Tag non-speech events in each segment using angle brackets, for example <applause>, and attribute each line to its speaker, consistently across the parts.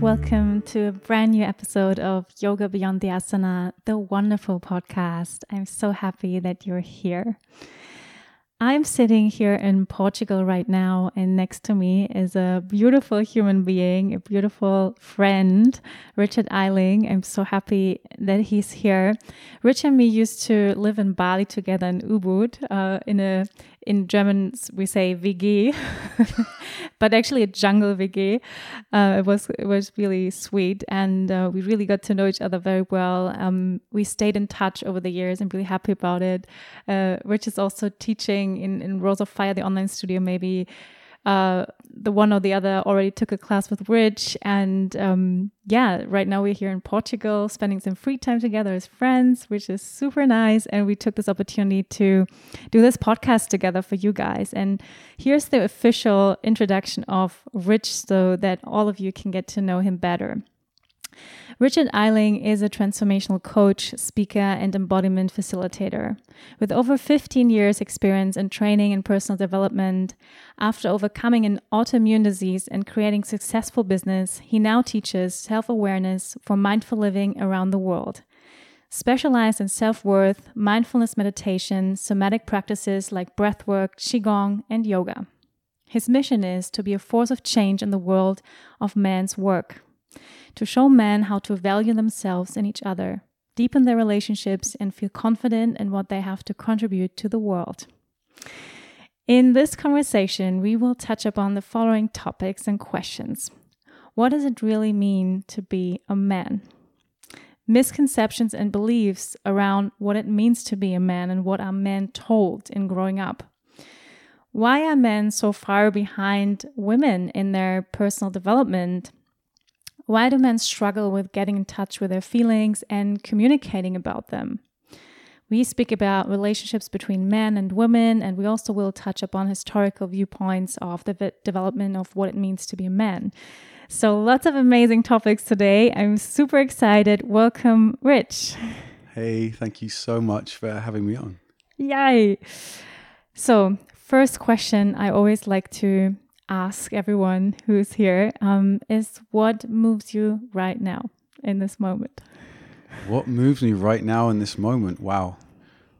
Speaker 1: Welcome to a brand new episode of Yoga Beyond the Asana, the wonderful podcast. I'm so happy that you're here. I'm sitting here in Portugal right now, and next to me is a beautiful human being, a beautiful friend, Richard Eiling. I'm so happy that he's here. Rich and me used to live in Bali together in Ubud, uh, in a in German we say WG, <laughs> but actually a jungle WG. Uh, it was it was really sweet, and uh, we really got to know each other very well. Um, we stayed in touch over the years. I'm really happy about it. Uh, Rich is also teaching in in Rose of Fire, the online studio, maybe uh, the one or the other already took a class with Rich. And um, yeah, right now we're here in Portugal, spending some free time together as friends, which is super nice. And we took this opportunity to do this podcast together for you guys. And here's the official introduction of Rich so that all of you can get to know him better. Richard Eiling is a transformational coach, speaker, and embodiment facilitator. With over 15 years' experience in training and personal development, after overcoming an autoimmune disease and creating successful business, he now teaches self awareness for mindful living around the world. Specialized in self worth, mindfulness meditation, somatic practices like breathwork, Qigong, and yoga. His mission is to be a force of change in the world of man's work to show men how to value themselves and each other, deepen their relationships, and feel confident in what they have to contribute to the world. In this conversation, we will touch upon the following topics and questions What does it really mean to be a man? Misconceptions and beliefs around what it means to be a man and what are men told in growing up. Why are men so far behind women in their personal development why do men struggle with getting in touch with their feelings and communicating about them? We speak about relationships between men and women, and we also will touch upon historical viewpoints of the development of what it means to be a man. So, lots of amazing topics today. I'm super excited. Welcome, Rich.
Speaker 2: Hey, thank you so much for having me on.
Speaker 1: Yay. So, first question I always like to ask everyone who's here um, is what moves you right now in this moment?
Speaker 2: What moves me right now in this moment? Wow.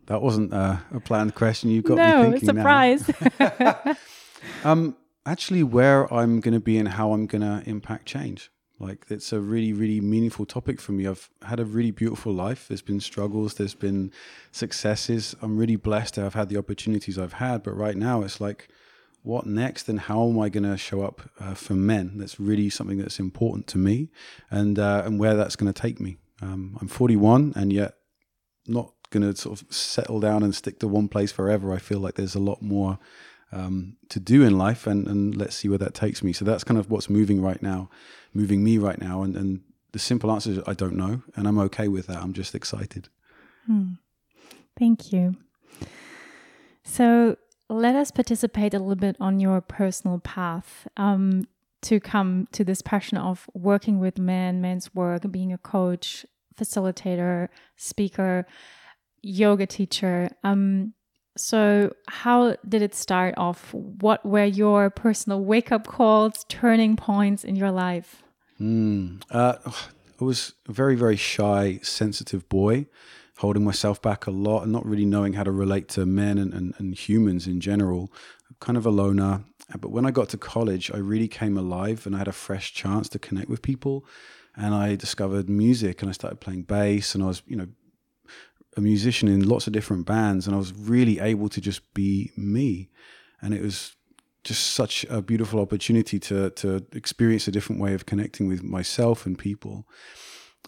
Speaker 2: That wasn't a, a planned question. You got
Speaker 1: no,
Speaker 2: me thinking.
Speaker 1: surprise. <laughs> <laughs>
Speaker 2: um, actually, where I'm going to be and how I'm going to impact change. Like it's a really, really meaningful topic for me. I've had a really beautiful life. There's been struggles, there's been successes. I'm really blessed to have had the opportunities I've had. But right now, it's like what next and how am I going to show up uh, for men? That's really something that's important to me, and uh, and where that's going to take me. Um, I'm 41, and yet not going to sort of settle down and stick to one place forever. I feel like there's a lot more um, to do in life, and and let's see where that takes me. So that's kind of what's moving right now, moving me right now, and and the simple answer is I don't know, and I'm okay with that. I'm just excited.
Speaker 1: Hmm. Thank you. So let us participate a little bit on your personal path um, to come to this passion of working with men, men's work, being a coach, facilitator, speaker, yoga teacher. Um, so, how did it start off? What were your personal wake up calls, turning points in your life?
Speaker 2: Mm, uh, I was a very, very shy, sensitive boy holding myself back a lot and not really knowing how to relate to men and, and, and humans in general. kind of a loner. But when I got to college, I really came alive and I had a fresh chance to connect with people. And I discovered music and I started playing bass and I was, you know, a musician in lots of different bands and I was really able to just be me. And it was just such a beautiful opportunity to to experience a different way of connecting with myself and people.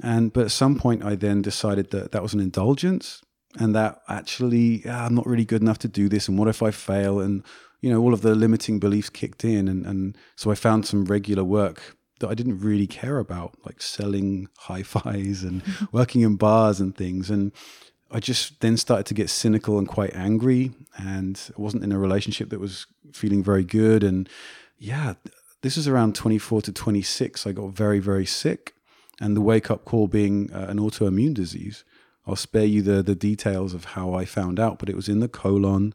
Speaker 2: And but at some point, I then decided that that was an indulgence, and that actually ah, I'm not really good enough to do this, and what if I fail? And you know, all of the limiting beliefs kicked in, and and so I found some regular work that I didn't really care about, like selling <laughs> hi-fis and <laughs> working in bars and things, and I just then started to get cynical and quite angry, and I wasn't in a relationship that was feeling very good, and yeah, this is around 24 to 26. I got very very sick, and the wake up call being uh, an autoimmune disease. I'll spare you the the details of how I found out, but it was in the colon,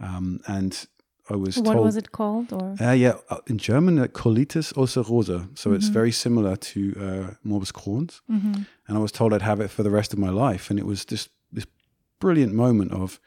Speaker 2: um, and I was
Speaker 1: what
Speaker 2: told.
Speaker 1: was it called? Or
Speaker 2: Uh, yeah, uh, in German, uh, Colitis ulcerosa. So it's very similar to uh, morbus Crohn's. And I was told I'd have it for the rest of my life. And it was just this brilliant moment of,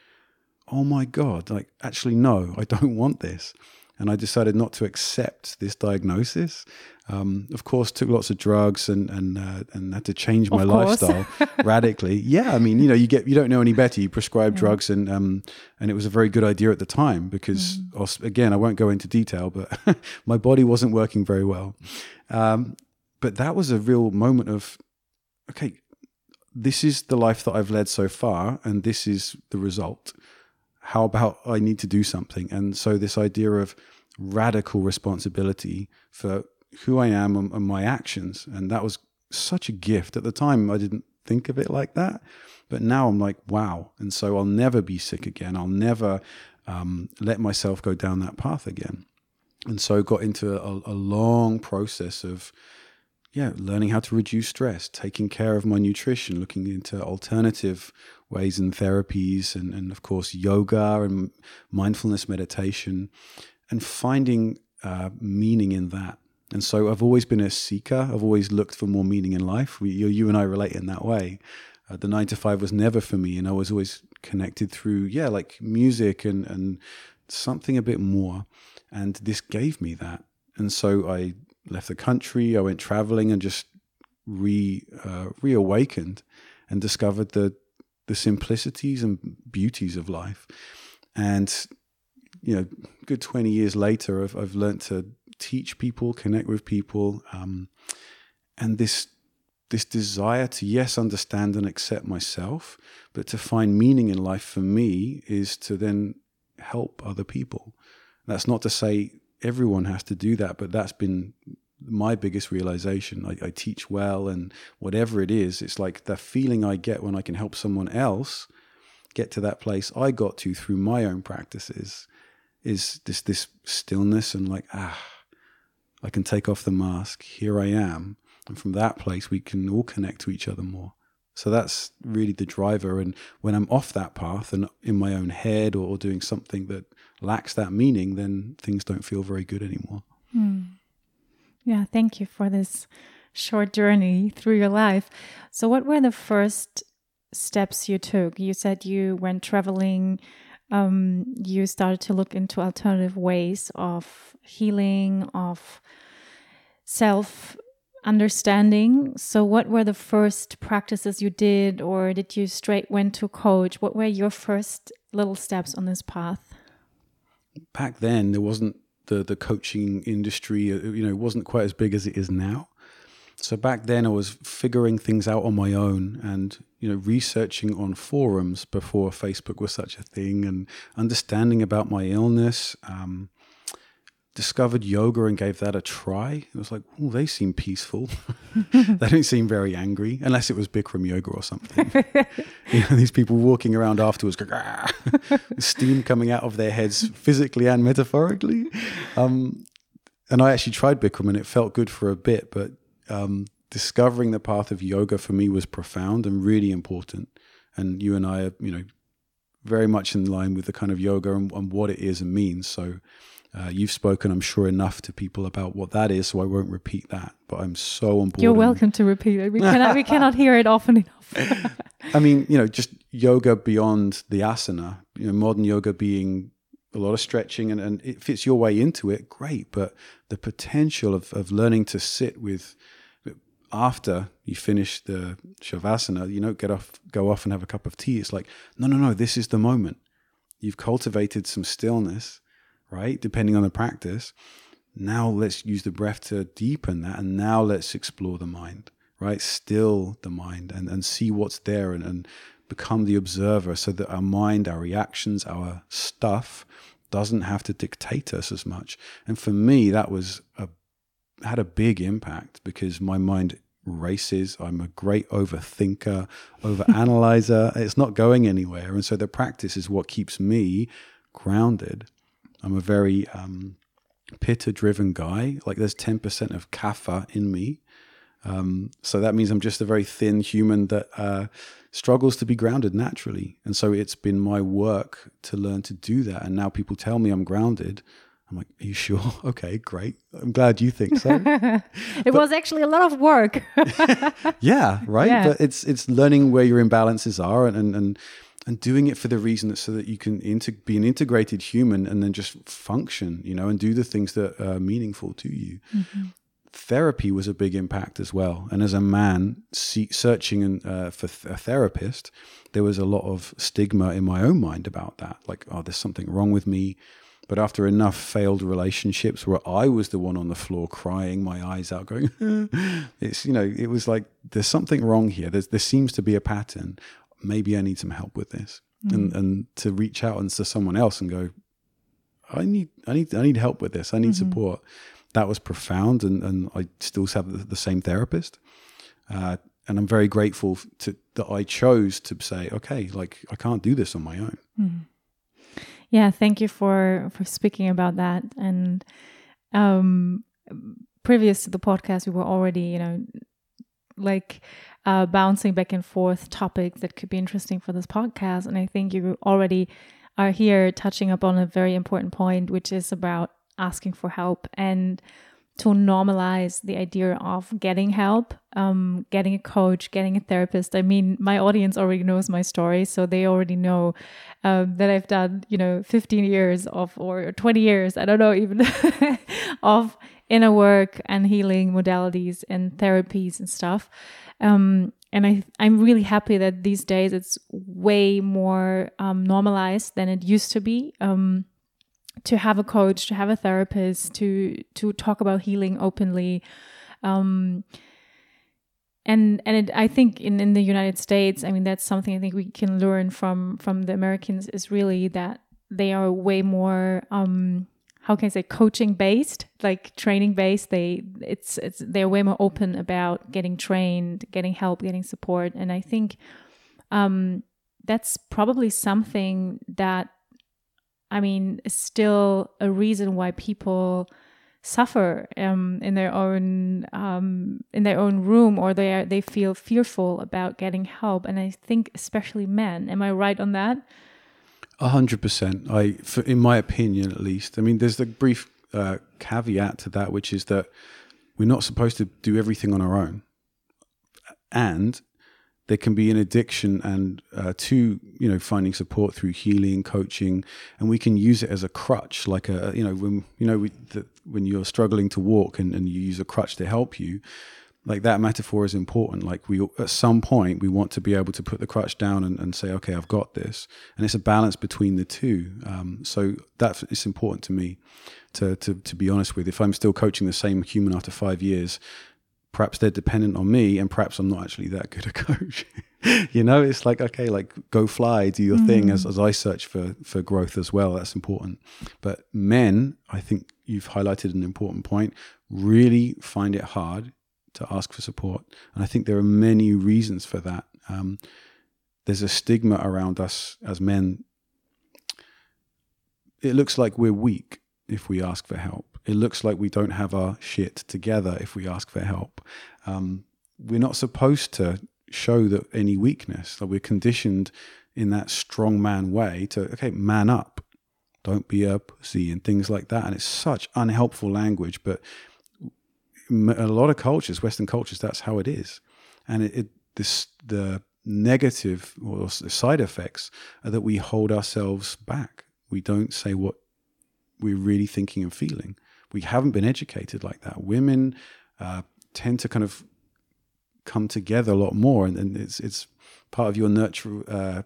Speaker 2: oh my God, like, actually, no, I don't <laughs> want this. And I decided not to accept this diagnosis. Um, of course, took lots of drugs and and uh, and had to change my lifestyle <laughs> radically. Yeah, I mean, you know, you get you don't know any better. You prescribe drugs, and um, and it was a very good idea at the time because I'll- again, I won't go into detail, but <laughs> my body wasn't working very well. Um, but that was a real moment of, okay, this is the life that I've led so far, and this is the result. How about I need to do something? And so, this idea of radical responsibility for who I am and, and my actions, and that was such a gift. At the time, I didn't think of it like that, but now I'm like, wow. And so, I'll never be sick again. I'll never um, let myself go down that path again. And so, got into a, a long process of yeah, learning how to reduce stress, taking care of my nutrition, looking into alternative ways and therapies, and, and of course, yoga and mindfulness meditation, and finding uh, meaning in that. And so I've always been a seeker. I've always looked for more meaning in life. We, you, you and I relate in that way. Uh, the nine to five was never for me, and I was always connected through, yeah, like music and, and something a bit more. And this gave me that. And so I left the country. I went traveling and just re uh, reawakened and discovered the the simplicities and beauties of life. And you know, good twenty years later, I've I've learned to teach people, connect with people, um, and this this desire to yes understand and accept myself, but to find meaning in life for me is to then help other people. That's not to say everyone has to do that, but that's been my biggest realization. I, I, teach well, and whatever it is, it's like the feeling I get when I can help someone else get to that place I got to through my own practices is this this stillness and like ah, I can take off the mask. Here I am, and from that place we can all connect to each other more. So that's really the driver. And when I'm off that path and in my own head or, or doing something that lacks that meaning, then things don't feel very good anymore.
Speaker 1: Hmm. Yeah, thank you for this short journey through your life. So, what were the first steps you took? You said you went traveling, um, you started to look into alternative ways of healing, of self understanding. So, what were the first practices you did, or did you straight went to coach? What were your first little steps on this path?
Speaker 2: Back then, there wasn't the the coaching industry. You know, wasn't quite as big as it is now. So back then, I was figuring things out on my own, and you know, researching on forums before Facebook was such a thing, and understanding about my illness. Um, discovered yoga and gave that a try. It was like, oh, they seem peaceful. <laughs> <laughs> they don't seem very angry, unless it was Bikram yoga or something. <laughs> you know, these people walking around afterwards, steam coming out of their heads, physically and metaphorically. Um, and I actually tried Bikram, and it felt good for a bit, but um, discovering the path of yoga for me was profound and really important. And you and I are, you know, very much in line with the kind of yoga and, and what it is and means. So uh, you've spoken, I'm sure, enough to people about what that is, so I won't repeat that. But I'm so on board.
Speaker 1: You're welcome to repeat it. We cannot, we cannot hear it often enough. <laughs>
Speaker 2: I mean, you know, just yoga beyond the asana. You know, modern yoga being a lot of stretching, and, and it fits your way into it. Great, but the potential of of learning to sit with after you finish the shavasana, you know, get off, go off and have a cup of tea. It's like, no, no, no, this is the moment. You've cultivated some stillness right? Depending on the practice. Now let's use the breath to deepen that. And now let's explore the mind, right? Still the mind and, and see what's there and, and become the observer so that our mind, our reactions, our stuff doesn't have to dictate us as much. And for me, that was a had a big impact because my mind races. I'm a great overthinker, overanalyzer. <laughs> it's not going anywhere. And so the practice is what keeps me grounded. I'm a very um, pitta driven guy. Like there's 10% of kapha in me. Um, so that means I'm just a very thin human that uh, struggles to be grounded naturally. And so it's been my work to learn to do that. And now people tell me I'm grounded. I'm like, are you sure? <laughs> Okay, great. I'm glad you think so. <laughs>
Speaker 1: it but, was actually a lot of work. <laughs>
Speaker 2: yeah, right. Yeah. But it's it's learning where your imbalances are and and and, and doing it for the reason that so that you can be an integrated human and then just function, you know, and do the things that are meaningful to you. Mm-hmm therapy was a big impact as well. And as a man see, searching uh, for th- a therapist, there was a lot of stigma in my own mind about that. Like, oh, there's something wrong with me. But after enough failed relationships where I was the one on the floor crying my eyes out, going, <laughs> it's, you know, it was like, there's something wrong here. There's, there seems to be a pattern. Maybe I need some help with this. Mm. And, and to reach out and to someone else and go, I need, I need, I need help with this. I need mm-hmm. support that was profound, and, and I still have the, the same therapist. Uh, and I'm very grateful to that I chose to say, okay, like I can't do this on my own. Mm.
Speaker 1: Yeah, thank you for for speaking about that. And um, previous to the podcast, we were already, you know, like uh, bouncing back and forth topics that could be interesting for this podcast. And I think you already are here touching upon a very important point, which is about asking for help and to normalize the idea of getting help, um, getting a coach, getting a therapist. I mean, my audience already knows my story, so they already know um, that I've done, you know, 15 years of or 20 years, I don't know even, <laughs> of inner work and healing modalities and therapies and stuff. Um, and I, I'm really happy that these days it's way more um, normalized than it used to be. Um, to have a coach, to have a therapist, to to talk about healing openly. Um, and and it, I think in, in the United States, I mean that's something I think we can learn from from the Americans is really that they are way more um, how can I say coaching based, like training based. They it's it's they're way more open about getting trained, getting help, getting support, and I think um, that's probably something that I mean, is still a reason why people suffer um, in their own um, in their own room, or they are, they feel fearful about getting help. And I think especially men. Am I right on that?
Speaker 2: Hundred percent. I, for, in my opinion, at least. I mean, there's a brief uh, caveat to that, which is that we're not supposed to do everything on our own, and there can be an addiction and uh, to you know finding support through healing coaching and we can use it as a crutch like a you know when you know we, the, when you're struggling to walk and, and you use a crutch to help you like that metaphor is important like we at some point we want to be able to put the crutch down and, and say okay i've got this and it's a balance between the two um, so that is important to me to, to to be honest with if i'm still coaching the same human after five years perhaps they're dependent on me and perhaps I'm not actually that good a <laughs> coach. you know, it's like, okay, like go fly, do your mm. thing as, as I search for, for growth as well. That's important. But men, I think you've highlighted an important point, really find it hard to ask for support. And I think there are many reasons for that. Um, there's a stigma around us as men. It looks like we're weak if we ask for help it looks like we don't have our shit together if we ask for help. Um, we're not supposed to show that any weakness. That we're conditioned in that strong man way to okay, man up, don't be a pussy, and things like that. And it's such unhelpful language, but a lot of cultures, Western cultures, that's how it is. And it, it this the negative or the side effects are that we hold ourselves back. We don't say what we're really thinking and feeling we haven't been educated like that. Women uh, tend to kind of come together a lot more, and, and it's it's part of your nurture, uh,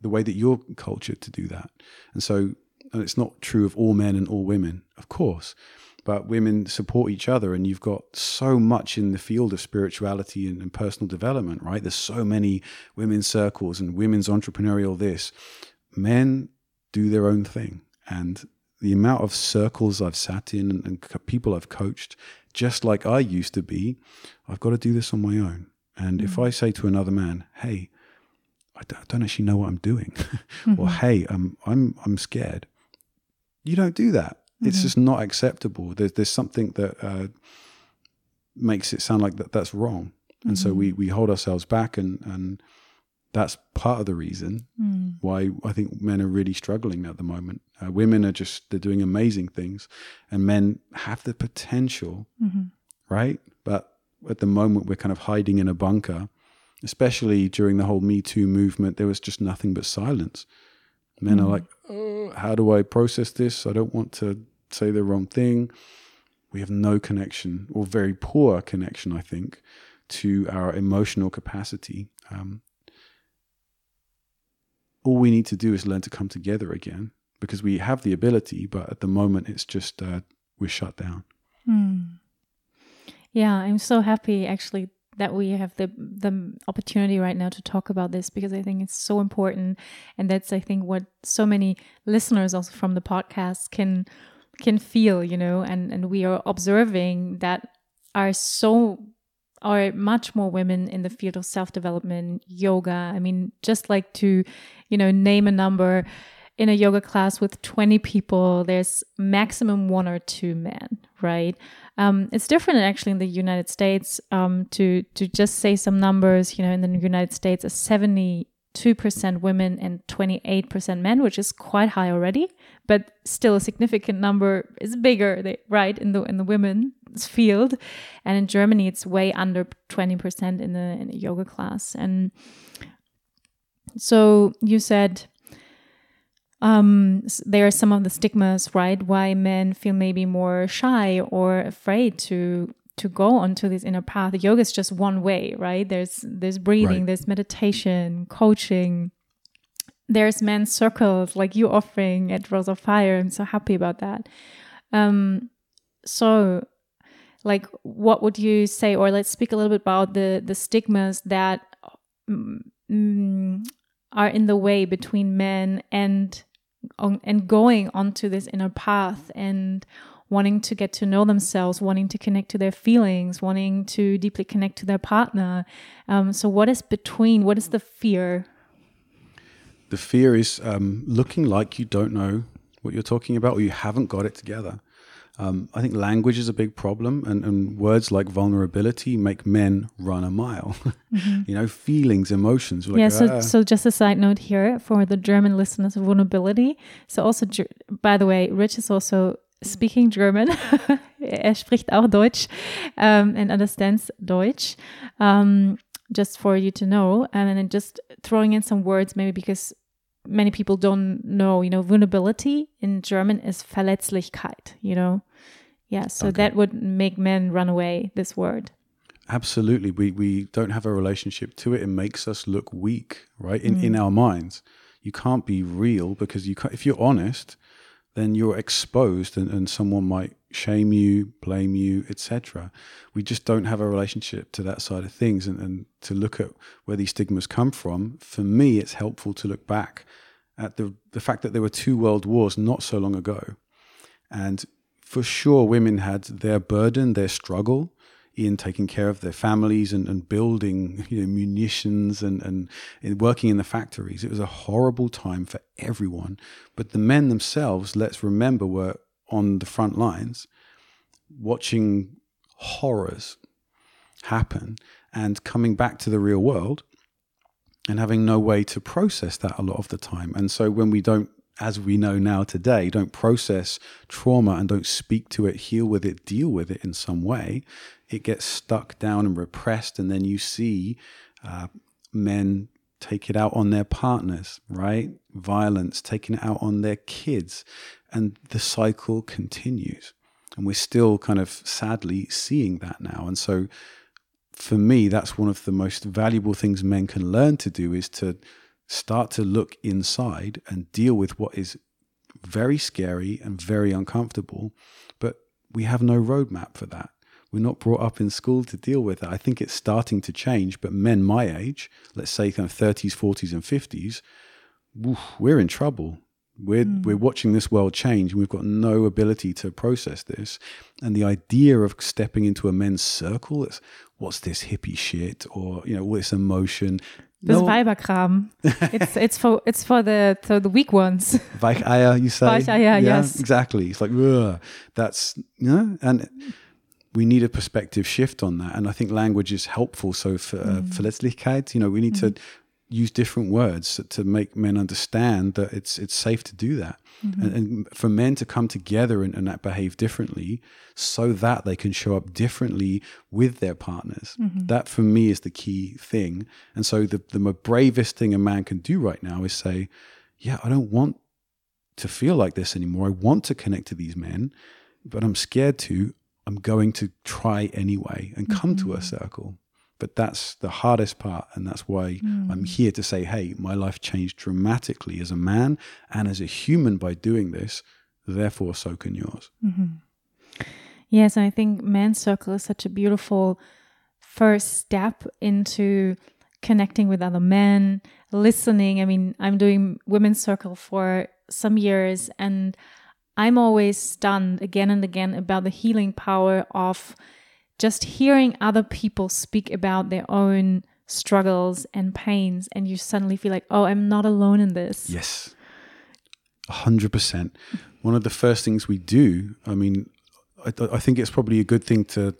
Speaker 2: the way that you're cultured to do that. And so, and it's not true of all men and all women, of course, but women support each other and you've got so much in the field of spirituality and, and, personal development right there's so many women's circles and women's entrepreneurial this men do their own thing and the amount of circles i've sat in and, and people i've coached just like i used to be i've got to do this on my own and mm-hmm. if i say to another man hey I don't actually know what I'm doing, <laughs> mm-hmm. or hey, I'm I'm I'm scared. You don't do that. It's mm-hmm. just not acceptable. There's there's something that uh, makes it sound like that that's wrong, and mm-hmm. so we we hold ourselves back, and and that's part of the reason mm. why I think men are really struggling at the moment. Uh, women are just they're doing amazing things, and men have the potential, mm-hmm. right? But at the moment, we're kind of hiding in a bunker. Especially during the whole Me Too movement, there was just nothing but silence. Men mm. are like, oh, how do I process this? I don't want to say the wrong thing. We have no connection, or very poor connection, I think, to our emotional capacity. Um, all we need to do is learn to come together again because we have the ability, but at the moment it's just uh, we're shut down.
Speaker 1: Mm. Yeah, I'm so happy actually that we have the the opportunity right now to talk about this because I think it's so important, and that's I think what so many listeners also from the podcast can can feel, you know, and and we are observing that are so are much more women in the field of self development, yoga. I mean, just like to, you know, name a number in a yoga class with 20 people, there's maximum one or two men, right? Um, it's different actually in the United States. Um, to to just say some numbers, you know, in the United States, a 70 2% women and 28% men, which is quite high already, but still a significant number is bigger, right, in the in the women's field. And in Germany, it's way under 20% in the in the yoga class. And so you said um, there are some of the stigmas, right? Why men feel maybe more shy or afraid to to go onto this inner path yoga is just one way right there's there's breathing right. there's meditation coaching there's men's circles like you offering at rose of fire i'm so happy about that um so like what would you say or let's speak a little bit about the the stigmas that mm, are in the way between men and and going onto this inner path and wanting to get to know themselves, wanting to connect to their feelings, wanting to deeply connect to their partner. Um, so, what is between? What is the fear?
Speaker 2: The fear is um, looking like you don't know what you're talking about or you haven't got it together. Um, I think language is a big problem, and, and, words like vulnerability make men run a mile. <laughs> Mm-hmm. you know, feelings, emotions.
Speaker 1: Like, yeah. So, ah. so just a side note here for the German listeners: vulnerability. So, also, by the way, Rich is also speaking German. <laughs> er spricht auch Deutsch um, and understands Deutsch. Um, just for you to know, and then just throwing in some words, maybe because many people don't know, you know, vulnerability in German is Verletzlichkeit, you know. Yeah, so okay. that would make men run away, this word.
Speaker 2: Absolutely. We we don't have a relationship to it. It makes us look weak, right? In mm. in our minds. You can't be real because you can't, if you're honest, then you're exposed and, and someone might shame you, blame you, etc. We just don't have a relationship to that side of things. And, and to look at where these stigmas come from, for me, it's helpful to look back at the, the fact that there were two world wars not so long ago. And for sure, women had their burden, their struggle, in taking care of their families and, and building you know, munitions and, and, and working in the factories. It was a horrible time for everyone. But the men themselves, let's remember, were on the front lines watching horrors happen and coming back to the real world and having no way to process that a lot of the time. And so when we don't as we know now today, don't process trauma and don't speak to it, heal with it, deal with it in some way, it gets stuck down and repressed. And then you see uh, men take it out on their partners, right? Violence, taking it out on their kids. And the cycle continues. And we're still kind of sadly seeing that now. And so for me, that's one of the most valuable things men can learn to do is to start to look inside and deal with what is very scary and very uncomfortable, but we have no roadmap for that. We're not brought up in school to deal with it. I think it's starting to change, but men my age, let's say kind of 30s, 40s, and 50s, we're in trouble. We're, mm. we're watching this world change and we've got no ability to process this. And the idea of stepping into a men's circle, it's what's this hippie shit or, you know, all this emotion.
Speaker 1: This no. Weiberkram. <laughs> it's it's for it's for the for the weak ones.
Speaker 2: Weicheier, you say?
Speaker 1: Weicheier, yeah, yes.
Speaker 2: Exactly. It's like, ugh, that's, you know, and we need a perspective shift on that. And I think language is helpful. So for uh, mm. Verletzlichkeit, you know, we need mm. to use different words to make men understand that it's it's safe to do that, mm-hmm. and, and, for men to come together and, and behave differently, so that they can show up differently with their partners. Mm-hmm. That for me is the key thing. And so the the bravest thing a man can do right now is say, "Yeah, I don't want to feel like this anymore. I want to connect to these men, but I'm scared to. I'm going to try anyway and come mm-hmm. to a mm-hmm. circle." But that's the hardest part. And that's why mm. I'm here to say, hey, my life changed dramatically as a man and as a human by doing this. Therefore, so can yours.
Speaker 1: Mm-hmm. Yes. And I think Men's Circle is such a beautiful first step into connecting with other men, listening. I mean, I'm doing Women's Circle for some years and I'm always stunned again and again about the healing power of just hearing other people speak about their own struggles and pains, and you suddenly feel like, oh, I'm not alone in this.
Speaker 2: Yes. 100%. One of the first things we do, I mean, I, I think it's probably a good thing to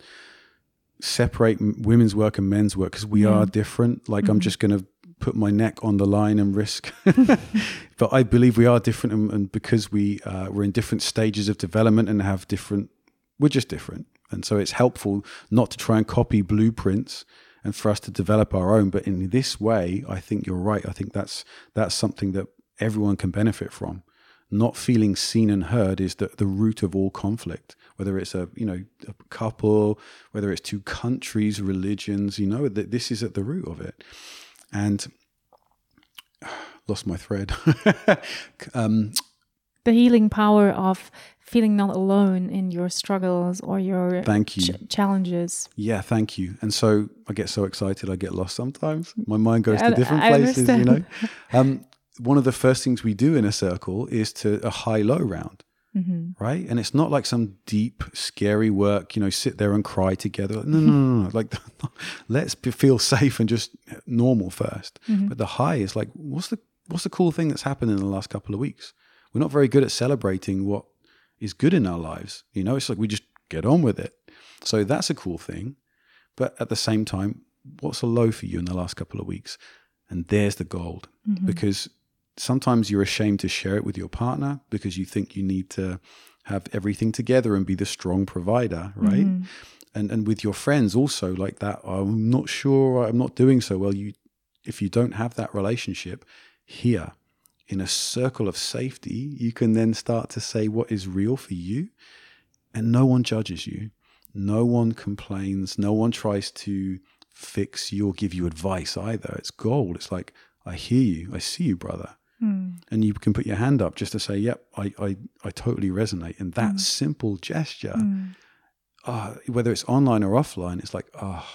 Speaker 2: separate women's work and men's work because we are different. Like, mm-hmm. I'm just going to put my neck on the line and risk. <laughs> but I believe we are different, and, and because we uh, we're in different stages of development and have different, we're just different. And so it's helpful not to try and copy blueprints and for us to develop our own. But in this way, I think you're right. I think that's that's something that everyone can benefit from. Not feeling seen and heard is the, the root of all conflict. Whether it's a you know a couple, whether it's two countries, religions, you know that this is at the root of it. And <sighs> lost my thread. <laughs>
Speaker 1: um, the healing power of feeling not alone in your struggles or your
Speaker 2: thank you
Speaker 1: ch- challenges.
Speaker 2: Yeah, thank you. And so I get so excited, I get lost sometimes. My mind goes to different I places. Understand. You know, <laughs> um, one of the first things we do in a circle is to a high low round. Mm-hmm. Right. And it's not like some deep, scary work, you know, sit there and cry together. No, no, no, no. <laughs> Like, <laughs> let's be, feel safe and just normal 1st mm-hmm. But the high is like, what's the, what's the cool thing that's happened in the last couple of weeks? We're not very good at celebrating what is good in our lives. You know, it's like we just get on with it. So that's a cool thing. But at the same time, what's a low for you in the last couple of weeks? And there's the gold. Mm-hmm. Because sometimes you're ashamed to share it with your partner because you think you need to have everything together and be the strong provider, right? Mm-hmm. And and with your friends also like that, I'm not sure I'm not doing so well. You if you don't have that relationship here, in a circle of safety, you can then start to say what is real for you, and no one judges you. No one complains. No one tries to fix you or give you advice either. It's gold. It's like, I hear you. I see you, brother. Mm. And you can put your hand up just to say, yep, I, I, I totally resonate. And that mm. simple gesture, mm. uh, whether it's online or offline, it's like, oh,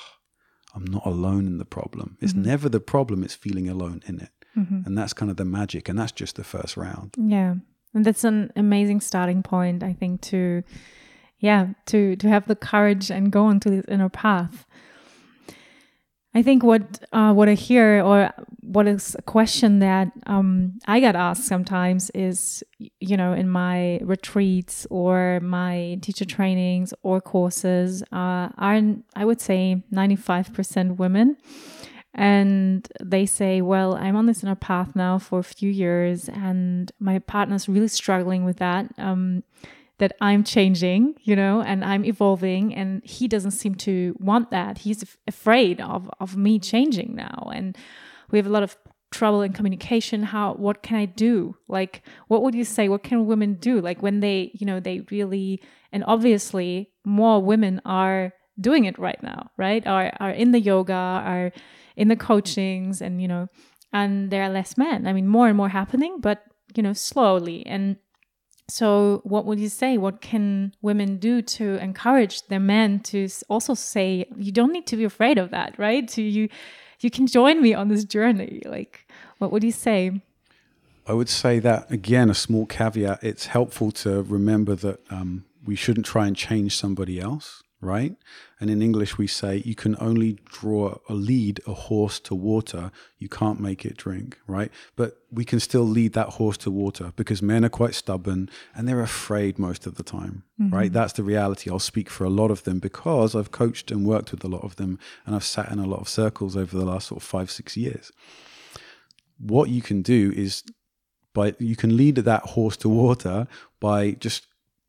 Speaker 2: I'm not alone in the problem. It's mm-hmm. never the problem, it's feeling alone in it. Mm-hmm. And that's kind of the magic. And that's just the first round.
Speaker 1: Yeah. And that's an amazing starting point, I think, to yeah, to to have the courage and go into this inner path. I think what uh, what I hear or what is a question that um, I get asked sometimes is, you know, in my retreats or my teacher trainings or courses, uh, are I would say ninety five percent women, and they say, Well, I'm on this inner path now for a few years, and my partner's really struggling with that. Um, that I'm changing, you know, and I'm evolving, and he doesn't seem to want that. He's af- afraid of, of me changing now. And we have a lot of trouble in communication how what can i do like what would you say what can women do like when they you know they really and obviously more women are doing it right now right are are in the yoga are in the coachings and you know and there are less men. I mean more and more happening but you know slowly. And so what would you say? What can women do to encourage their men to also say you don't need to be afraid of that right? To you you can join me on this journey. Like what would you say?
Speaker 2: I would say that again, a small caveat. It's helpful to remember that um, we shouldn't try and change somebody else, right? And in English, we say you can only draw a lead a horse to water. You can't make it drink, right? But we can still lead that horse to water because men are quite stubborn and they're afraid most of the time, mm-hmm. right? That's the reality. I'll speak for a lot of them because I've coached and worked with a lot of them and I've sat in a lot of circles over the last sort of five, six years. What you can do is by you can lead that horse to water by just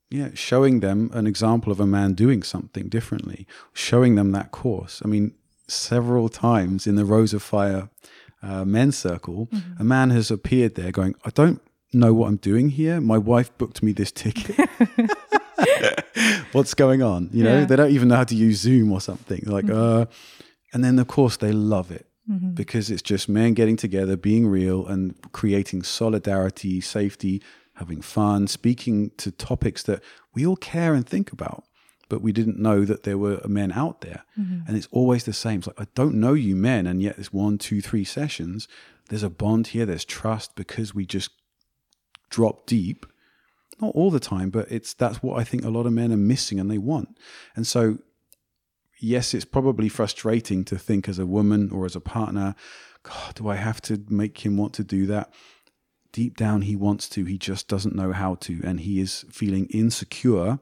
Speaker 2: yeah showing them an example of a man doing something differently showing them that course i mean several times in the rose of fire uh, men's circle mm-hmm. a man has appeared there going i don't know what i'm doing here my wife booked me this ticket <laughs> <laughs> what's going on you know yeah. they don't even know how to use zoom or something like mm-hmm. uh and then of course they love it mm-hmm. because it's just men getting together, being real, and creating solidarity, safety, having fun, speaking to topics that we all care and think about. But we didn't know that there were men out there. Mm-hmm. And it's always the same. It's like, I don't know you men. And yet, it's one, two, three sessions. There's a bond here, there's trust because we just drop deep not all the time, but it's that's what I think a lot of men are missing and they want. And so yes, it's probably frustrating to think as a woman or as a partner, God, do I have to make him want to do that? Deep down, he wants to, he just doesn't know how to. And he is feeling insecure,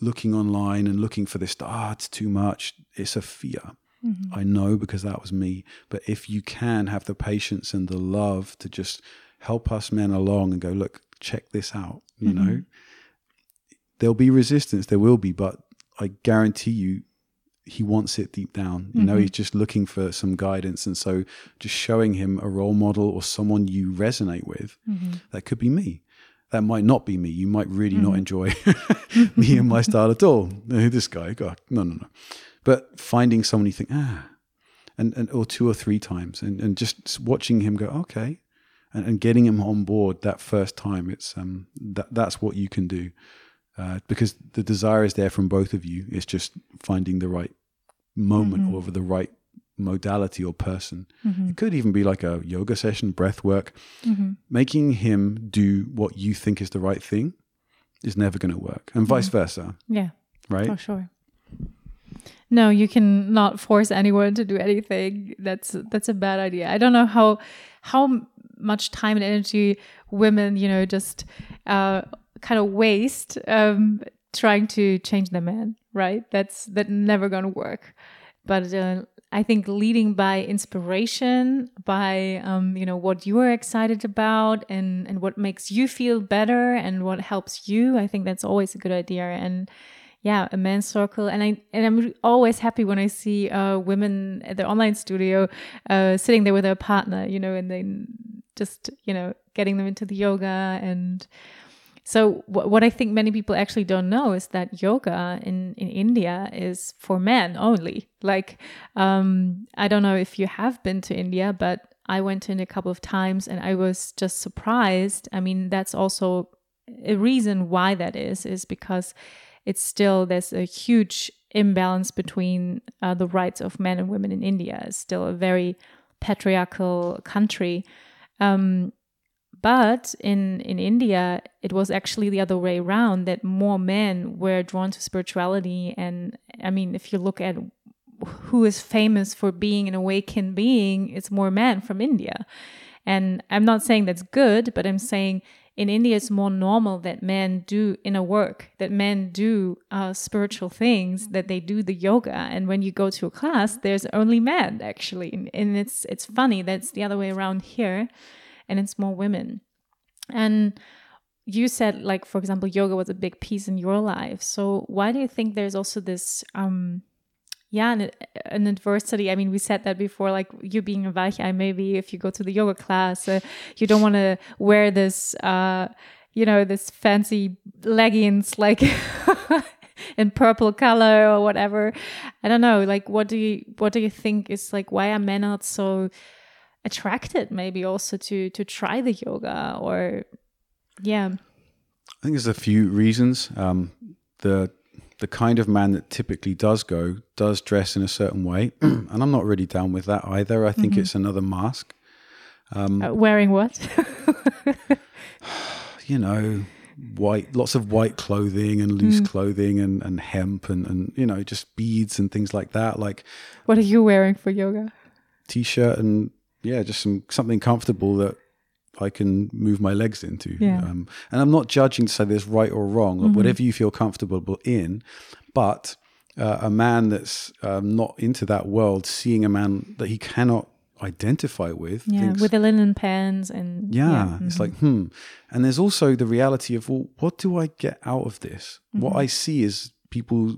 Speaker 2: looking online and looking for this, ah, it's too much. It's a fear. Mm-hmm. I know because that was me. But if you can have the patience and the love to just help us men along and go, look, check this out, you mm-hmm. know, there'll be resistance, there will be, but I guarantee you he wants it deep down. You mm-hmm. know, he's just looking for some guidance. And so just showing him a role model or someone you resonate with, mm-hmm. that could be me. That might not be me. You might really mm-hmm. not enjoy <laughs> me and my style at all. This guy, God, no, no, no. But finding someone you think, ah, and, and or two or three times and, and just watching him go, okay, and, and getting him on board that first time, it's um that that's what you can do uh, because the desire is there from both of you. It's just finding the right moment mm-hmm. or the right modality or person. Mm-hmm. It could even be like a yoga session, breath work. Mm-hmm. Making him do what you think is the right thing is never going to work, and vice mm-hmm. versa.
Speaker 1: Yeah.
Speaker 2: Right?
Speaker 1: For sure. No, you can not force anyone to do anything. That's that's a bad idea. I don't know how how much time and energy women, you know, just uh, kind of waste um, trying to change the man, right? That's that never gonna work. But uh, I think leading by inspiration, by um, you know what you are excited about, and and what makes you feel better, and what helps you, I think that's always a good idea. And yeah, a men's circle, and I and I'm always happy when I see uh, women at the online studio uh, sitting there with their partner, you know, and then just you know getting them into the yoga and so what I think many people actually don't know is that yoga in, in India is for men only. Like, um, I don't know if you have been to India, but I went in a couple of times and I was just surprised. I mean, that's also a reason why that is, is because it's still, there's a huge imbalance between uh, the rights of men and women in India. It's still a very patriarchal country. Um, but in, in India, it was actually the other way around that more men were drawn to spirituality. And I mean, if you look at who is famous for being an awakened being, it's more men from India. And I'm not saying that's good, but I'm saying in India, it's more normal that men do inner work, that men do uh, spiritual things, that they do the yoga. And when you go to a class, there's only men actually, and it's it's funny that's the other way around here and it's more women. And you said like for example yoga was a big piece in your life. So why do you think there's also this um yeah an, an adversity? I mean we said that before like you being a Weichei, maybe if you go to the yoga class uh, you don't want to wear this uh you know this fancy leggings like <laughs> in purple color or whatever. I don't know like what do you what do you think is like why are men not so attracted maybe also to to try the yoga or yeah I
Speaker 2: think there's a few reasons. Um, the the kind of man that typically does go does dress in a certain way, <clears throat> and I'm not really down with that either. I think
Speaker 1: Mm-hmm.
Speaker 2: it's another mask. Um,
Speaker 1: Uh, wearing what? <sighs>
Speaker 2: you know, white, lots of white clothing and loose
Speaker 1: Mm.
Speaker 2: clothing and, and hemp and, and, you know, just beads and things like that, like
Speaker 1: what are you wearing for yoga?
Speaker 2: t-shirt and yeah, just some, something comfortable that I can move my legs into.
Speaker 1: Yeah.
Speaker 2: Um, and I'm not judging to say there's right or wrong, or
Speaker 1: Mhm.
Speaker 2: whatever you feel comfortable in, but uh, a man that's um, not into that world, seeing a man that he cannot identify with,
Speaker 1: Yeah,
Speaker 2: thinks,
Speaker 1: with the linen pants and
Speaker 2: yeah, it's
Speaker 1: mhm.
Speaker 2: like hmm and there's also the reality of well what do i get out of this what
Speaker 1: Mhm.
Speaker 2: i see is people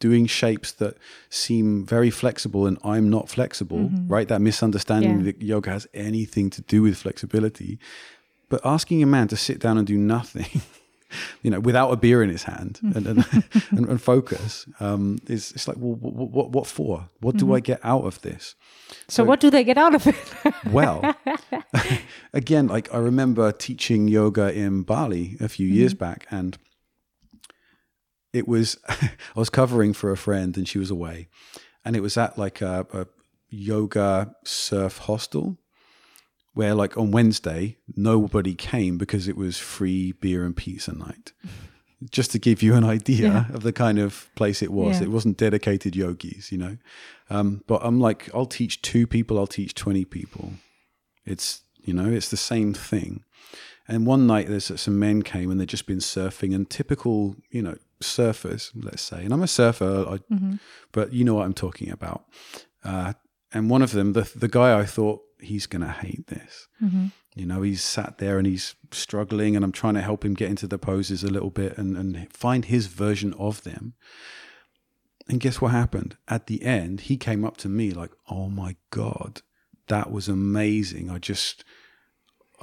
Speaker 2: doing shapes that seem very flexible and i'm not flexible
Speaker 1: Mhm.
Speaker 2: right that misunderstanding
Speaker 1: Yeah.
Speaker 2: that yoga has anything to do with flexibility but asking a man to sit down and do nothing <laughs> you know without a beer in his hand and, and, <laughs> and, and focus um, is it's like well what, what, what for what do
Speaker 1: Mhm.
Speaker 2: i get out of this
Speaker 1: So, what do they get out of it? <laughs>
Speaker 2: well again like i remember teaching yoga in bali a few years back and it was <laughs> i was covering for a friend and she was away. And it was at like a, a yoga surf hostel where like on wednesday nobody came because it was free beer and pizza night. <laughs> Just to give you an idea
Speaker 1: Yeah.
Speaker 2: of the kind of place it was.
Speaker 1: Yeah.
Speaker 2: it wasn't dedicated yogis you know? Um, but i'm like i'll teach two people i'll teach 20 people. It's you know it's the same thing. And one night there's some men came and they'd just been surfing and typical you know surfers let's say. And i'm a surfer I,
Speaker 1: Mhm.
Speaker 2: but you know what i'm talking about. Uh, and one of them the, the guy i thought he's gonna hate this.
Speaker 1: Mhm.
Speaker 2: you know he's sat there and he's struggling and i'm trying to help him get into the poses a little bit and, and find his version of them. And guess what happened? At the end he came up to me like oh my god that was amazing. I just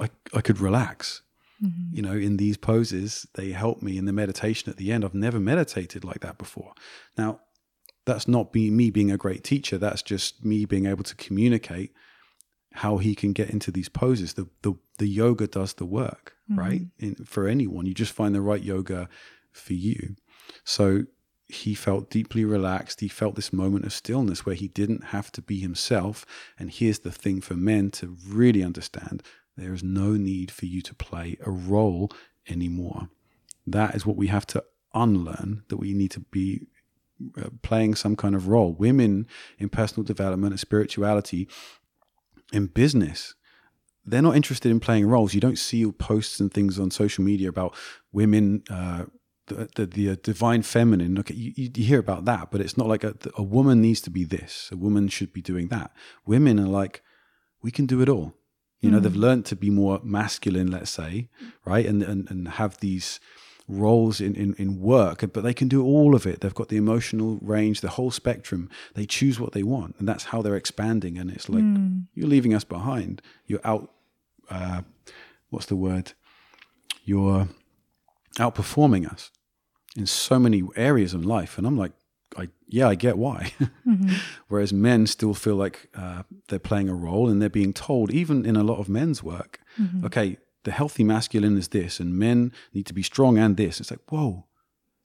Speaker 2: i, I could relax
Speaker 1: Mhm.
Speaker 2: you know in these poses they help me in the meditation at the end. I've never meditated like that before. Now that's not be me being a great teacher. That's just me being able to communicate how he can get into these poses. The the, the yoga does the work right? In, for anyone. You just find the right yoga for you. So he felt deeply relaxed. He felt this moment of stillness where he didn't have to be himself. And here's the thing for men to really understand there is no need for you to play a role anymore. That is what we have to unlearn that we need to be uh, playing some kind of role. Women in personal development and spirituality in business they're not interested in playing roles. You don't see posts and things on social media about women uh, the, the, the uh, divine feminine. Okay you, you hear about that but it's not like a, a woman needs to be this. A woman should be doing that. Women are like we can do it all you know
Speaker 1: Mm.
Speaker 2: they've learned to be more masculine let's say right? And and, and have these roles in, in, in work but they can do all of it. They've got the emotional range the whole spectrum. They choose what they want and that's how they're expanding. And it's like
Speaker 1: Mm.
Speaker 2: you're leaving us behind. You're out uh, what's the word? You're outperforming us in so many areas of life. And i'm like I, yeah i get why <laughs>
Speaker 1: Mhm.
Speaker 2: whereas men still feel like uh, they're playing a role and they're being told even in a lot of men's work
Speaker 1: Mhm.
Speaker 2: okay the healthy masculine is this and men need to be strong and this it's like whoa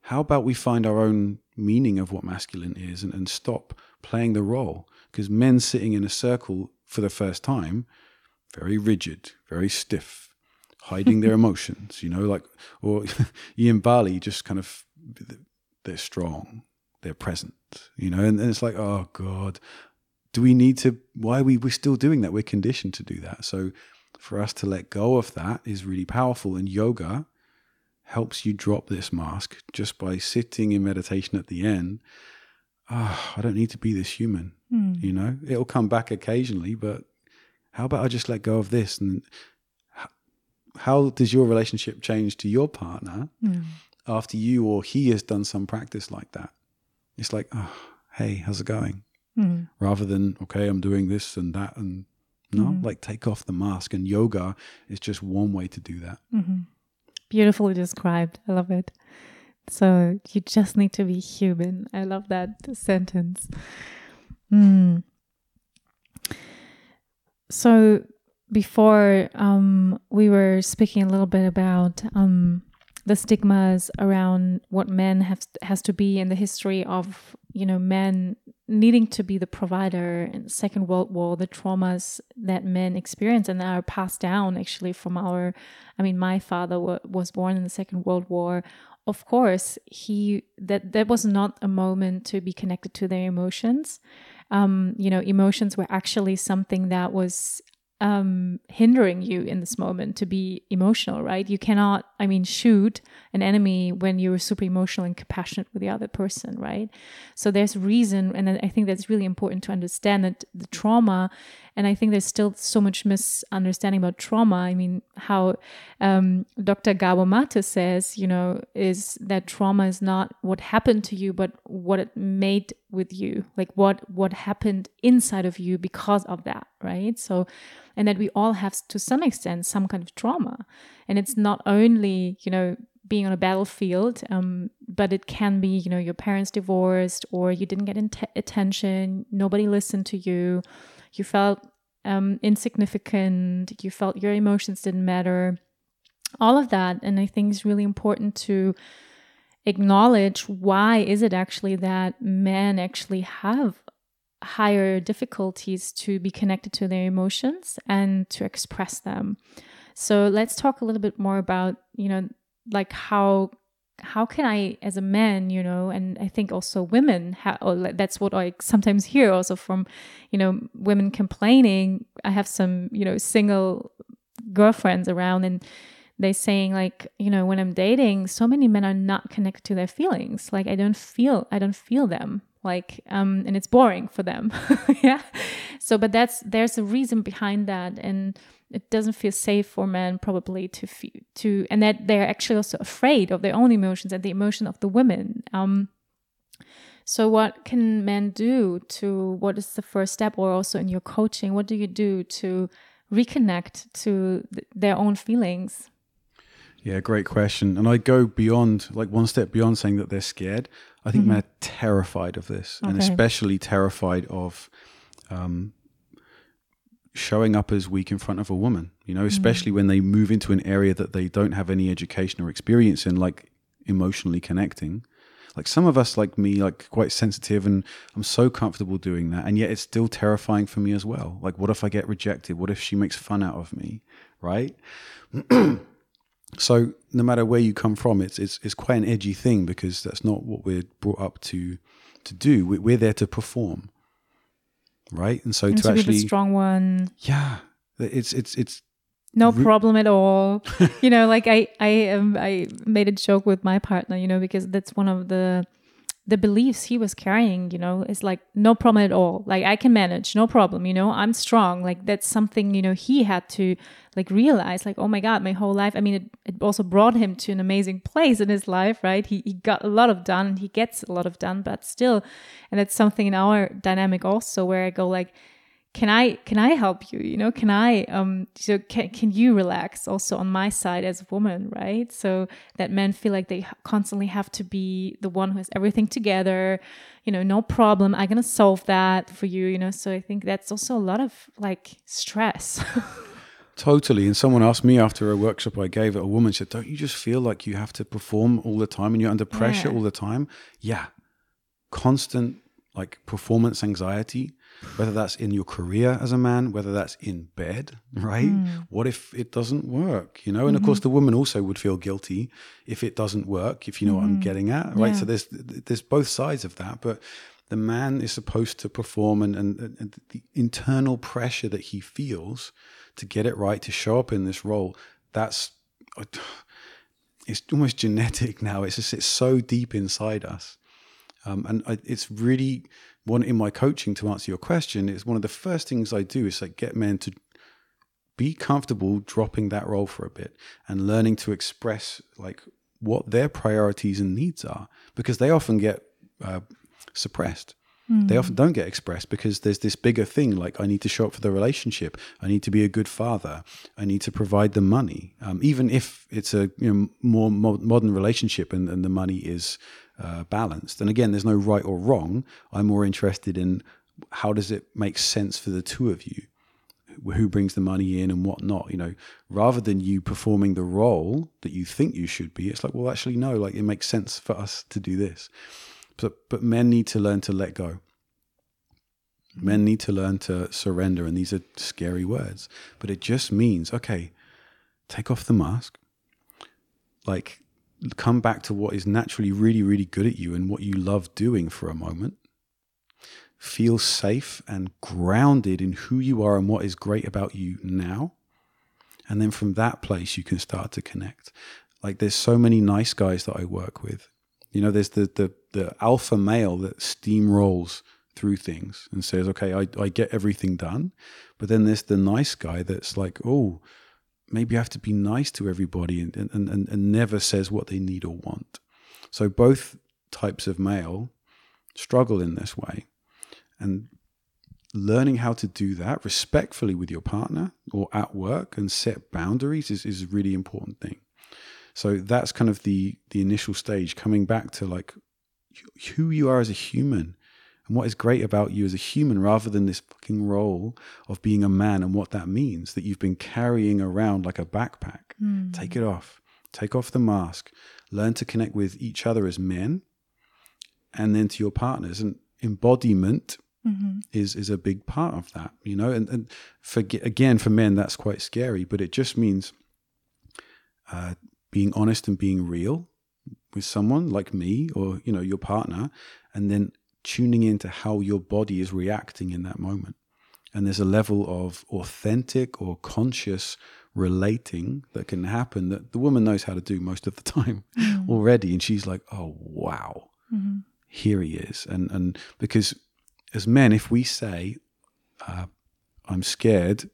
Speaker 2: how about we find our own meaning of what masculine is and, and stop playing the role because men sitting in a circle for the first time very rigid very stiff hiding their <laughs> emotions you know like or <laughs> in bali just kind of they're strong they're present you know? And, and it's like oh god do we need to why are we we're still doing that? We're conditioned to do that. So for us to let go of that is really powerful. And yoga helps you drop this mask just by sitting in meditation at the end. Ah i don't need to be this human
Speaker 1: Mm.
Speaker 2: you know? It'll come back occasionally but how about i just let go of this? And how does your relationship change to your partner
Speaker 1: Mm.
Speaker 2: after you or he has done some practice like that it's like oh hey how's it going
Speaker 1: Mm.
Speaker 2: rather than okay i'm doing this and that and no
Speaker 1: Mhm.
Speaker 2: like take off the mask and yoga is just one way to do that
Speaker 1: Mhm. Beautifully described. I love it. So you just need to be human. I love that sentence. Mm. So before um, we were speaking a little bit about um, the stigmas around what men have has to be in the history of you know men needing to be the provider in second world war the traumas that men experience and are passed down actually from our i mean my father was born in the second world war. Of course he that that was not a moment to be connected to their emotions. Um, you know emotions were actually something that was um, hindering you in this moment to be emotional, right? You cannot, I mean, shoot an enemy when you're super emotional and compassionate with the other person, right? So there's reason, and I think that's really important to understand that the trauma, and I think there's still so much misunderstanding about trauma. I mean, how um, Dr. Gabor Mate says, you know, is that trauma is not what happened to you, but what it made with you, like what what happened inside of you because of that, right? So and that we all have to some extent some kind of trauma and it's not only you know being on a battlefield um, but it can be you know your parents divorced or you didn't get attention nobody listened to you you felt um, insignificant you felt your emotions didn't matter all of that and i think it's really important to acknowledge why is it actually that men actually have higher difficulties to be connected to their emotions and to express them. So let's talk a little bit more about, you know, like how how can I, as a man, you know, and I think also women, ha- oh, that's what I sometimes hear also from, you know, women complaining. I have some, you know, single girlfriends around and they're saying like, you know, when I'm dating, so many men are not connected to their feelings. Like I don't feel, I don't feel them like um and it's boring for them. <laughs> Yeah. So but that's there's a reason behind that and it doesn't feel safe for men probably to feel to and that they're actually also afraid of their own emotions and the emotion of the women. Um so what can men do to what is the first step? Or also in your coaching what do you do to reconnect to th- their own feelings?
Speaker 2: Yeah, great question. And I go beyond, like one step beyond saying that they're scared. I think mm-hmm. men are terrified of this, okay. and especially terrified of um, showing up as weak in front of a woman. You know, mm-hmm. especially mm-hmm. when they move into an area that they don't have any education or experience in, like emotionally connecting. Like some of us, like me, like quite sensitive, and I'm so comfortable doing that, and yet it's still terrifying for me as well. Like, what if I get rejected? What if she makes fun out of me? Right? <clears throat> So no matter where you come from, it's it's it's quite an edgy thing because that's not what we're brought up to to do. We're there to perform, right? And so
Speaker 1: and
Speaker 2: to, to actually
Speaker 1: be the strong one,
Speaker 2: yeah, it's it's it's
Speaker 1: no re- problem at all. <laughs> you know, like I I um I made a joke with my partner, you know, because that's one of the the beliefs he was carrying, you know, is like no problem at all. Like I can manage, no problem, you know, I'm strong. Like that's something, you know, he had to like realize, like, oh my God, my whole life. I mean, it, it also brought him to an amazing place in his life, right? He, he got a lot of done and he gets a lot of done, but still, and that's something in our dynamic also where I go like, can i can i help you you know can i um so can, can you relax also on my side as a woman right so that men feel like they constantly have to be the one who has everything together you know no problem i'm gonna solve that for you you know so i think that's also a lot of like stress <laughs>
Speaker 2: Totally. And someone asked me after a workshop I gave, a woman said, Don't you just feel like you have to perform all the time and you're under pressure yeah. all the time? Yeah. Constant like performance anxiety whether that's in your career as a man, whether that's in bed, <laughs> right? Mm. What if it doesn't work, you know? And mm-hmm. of course, mm-hmm. the woman also would feel guilty if it doesn't work, if you know mm. what I'm mm-hmm. getting at, right? Yeah. So there's there's both sides of that, but the man is supposed to perform, and, and, and the internal pressure that he feels to get it right, to show up in this role, that's <sighs> it's almost genetic <laughs> now. It's just it's so deep inside us, um, and it's really one in my coaching to answer your question is one of the first things I do is like get men to be comfortable dropping that role for a bit and learning to express like what their priorities and needs are because they often get uh, suppressed. Mm. They often don't get expressed because there's this bigger thing like I need to show up for the relationship. I need to be a good father. I need to provide the money. Um, even if it's a you know, more mo- modern relationship and, and the money is uh, balanced. And again, there's no right or wrong. I'm more interested in how does it make sense for the two of you? who brings the money in and whatnot. You know, rather than you performing the role that you think you should be, it's like, well, actually, no. Like it makes sense for us to do this. But but men need to learn to let go. Men need to learn to surrender, and these are scary words. But it just means, okay, take off the mask. Like, come back to what is naturally really, really good at you and what you love doing for a moment feel safe and grounded in who you are and what is great about you now. And then from that place, you can start to connect. Like there's so many nice guys that I work with. You know, there's the the, the alpha male that steamrolls through things and says, okay, I, I get everything done. But then there's the nice guy that's like, oh, maybe I have to be nice to everybody and, and, and, and never says what they need or want. So both types of male struggle in this way. And learning how to do that respectfully with your partner or at work and set boundaries is, is a really important thing. So that's kind of the the initial stage, coming back to like who you are as a human and what is great about you as a human rather than this fucking role of being a man and what that means that you've been carrying around like a backpack. Mm. Take it off. Take off the mask. Learn to connect with each other as men and then to your partners. And embodiment mm-hmm. is is a big part of that, you know. And, and for again, for men, that's quite scary, but it just means uh, being honest and being real with someone like me or you know your partner, and then tuning into how your body is reacting in that moment. And there's a level of authentic or conscious relating that can happen that the woman knows how to do most of the <laughs> time mm-hmm. already. And she's like, oh, wow, mm-hmm. here he is. And, and because as men, if we say, uh, I'm scared,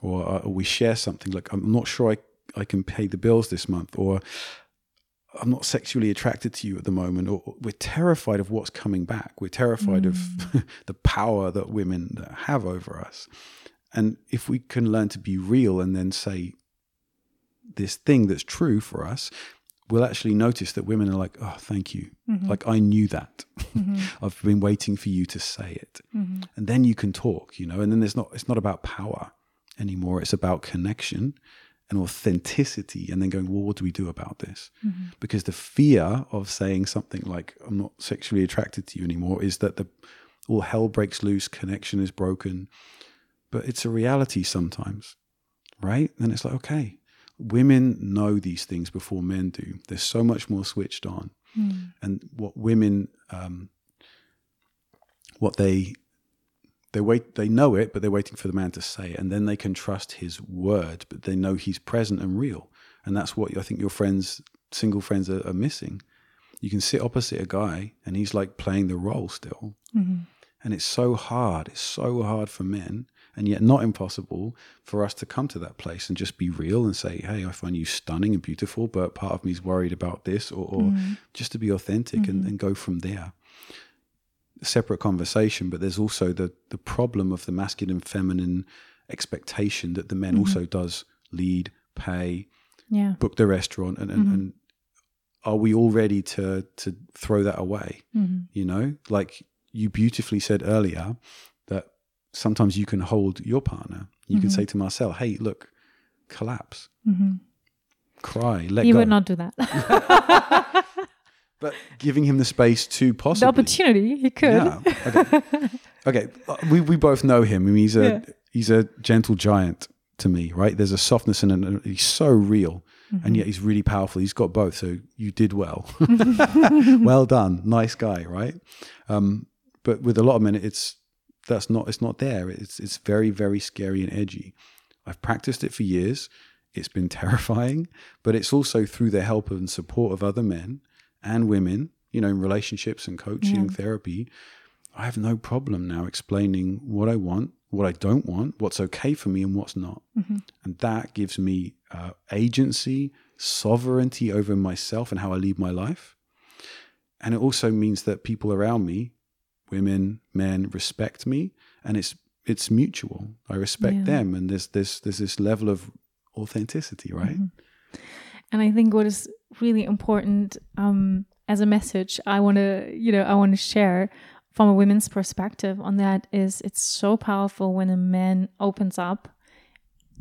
Speaker 2: or, uh, or, we share something like, I'm not sure I, I can pay the bills this month, or I'm not sexually attracted to you at the moment, or we're terrified of what's coming back. We're terrified mm. of <laughs> the power that women have over us. And if we can learn to be real and then say this thing that's true for us, we'll actually notice that women are like, oh, thank you. Mm-hmm. Like, I knew that. Mm-hmm. <laughs> I've been waiting for you to say it. Mm-hmm. And then you can talk, you know, and then there's not, it's not about power anymore. It's about connection and authenticity. And then going, well, what do we do about this? Mm-hmm. Because the fear of saying something like, I'm not sexually attracted to you anymore is that the, all hell breaks loose, connection is broken. But it's a reality sometimes, right? And it's like, okay, women know these things before men do. They're so much more switched on. Mm. And what women, um, what they, they wait, they know it, but they're waiting for the man to say it, and then they can trust his word. But they know he's present and real, and that's what I think your friends, single friends, are, are missing. You can sit opposite a guy, and he's like playing the role still, mm-hmm. and it's so hard. It's so hard for men and yet not impossible for us to come to that place and just be real and say, "Hey, I find you stunning and beautiful, but part of me is worried about this," or, or mm. just to be authentic mm-hmm. and, and go from there. Separate conversation, but there's also the the problem of the masculine feminine expectation that the men mm-hmm. also does lead, pay,
Speaker 1: yeah.
Speaker 2: book the restaurant, and and, mm-hmm. and are we all ready to to throw that away? Mm-hmm. You know, like you beautifully said earlier, that sometimes you can hold your partner. You mm-hmm. can say to Marcel, "Hey, look, collapse, mm-hmm. cry, let
Speaker 1: he
Speaker 2: go."
Speaker 1: would not do that. <laughs> <laughs>
Speaker 2: but giving him the space to possibly
Speaker 1: the opportunity, he could. Yeah.
Speaker 2: Okay. okay. Uh, we we both know him. I mean, he's a yeah. he's a gentle giant to me, right? There's a softness in it. He's so real. Mm-hmm. And yet he's really powerful. He's got both. So you did well. <laughs> well done. Nice guy, right? Um, but with a lot of men, it's that's not it's not there. It's it's very very scary and edgy. I've practiced it for years. It's been <laughs> terrifying, but it's also through the help and support of other men and women, you know, in relationships and coaching, yeah. therapy. I have no problem now explaining what I want, what I don't want, what's okay for me, and what's not. Mm-hmm. And that gives me uh, agency, sovereignty over myself and how I lead my life. And it also means that people around me women, men respect me, and it's it's mutual. I respect yeah. them, and there's this there's this level of authenticity, right? Mm-hmm.
Speaker 1: And I think what is really important um, as a message, I want to you know I want to share from a women's perspective on that is it's so powerful when a man opens up,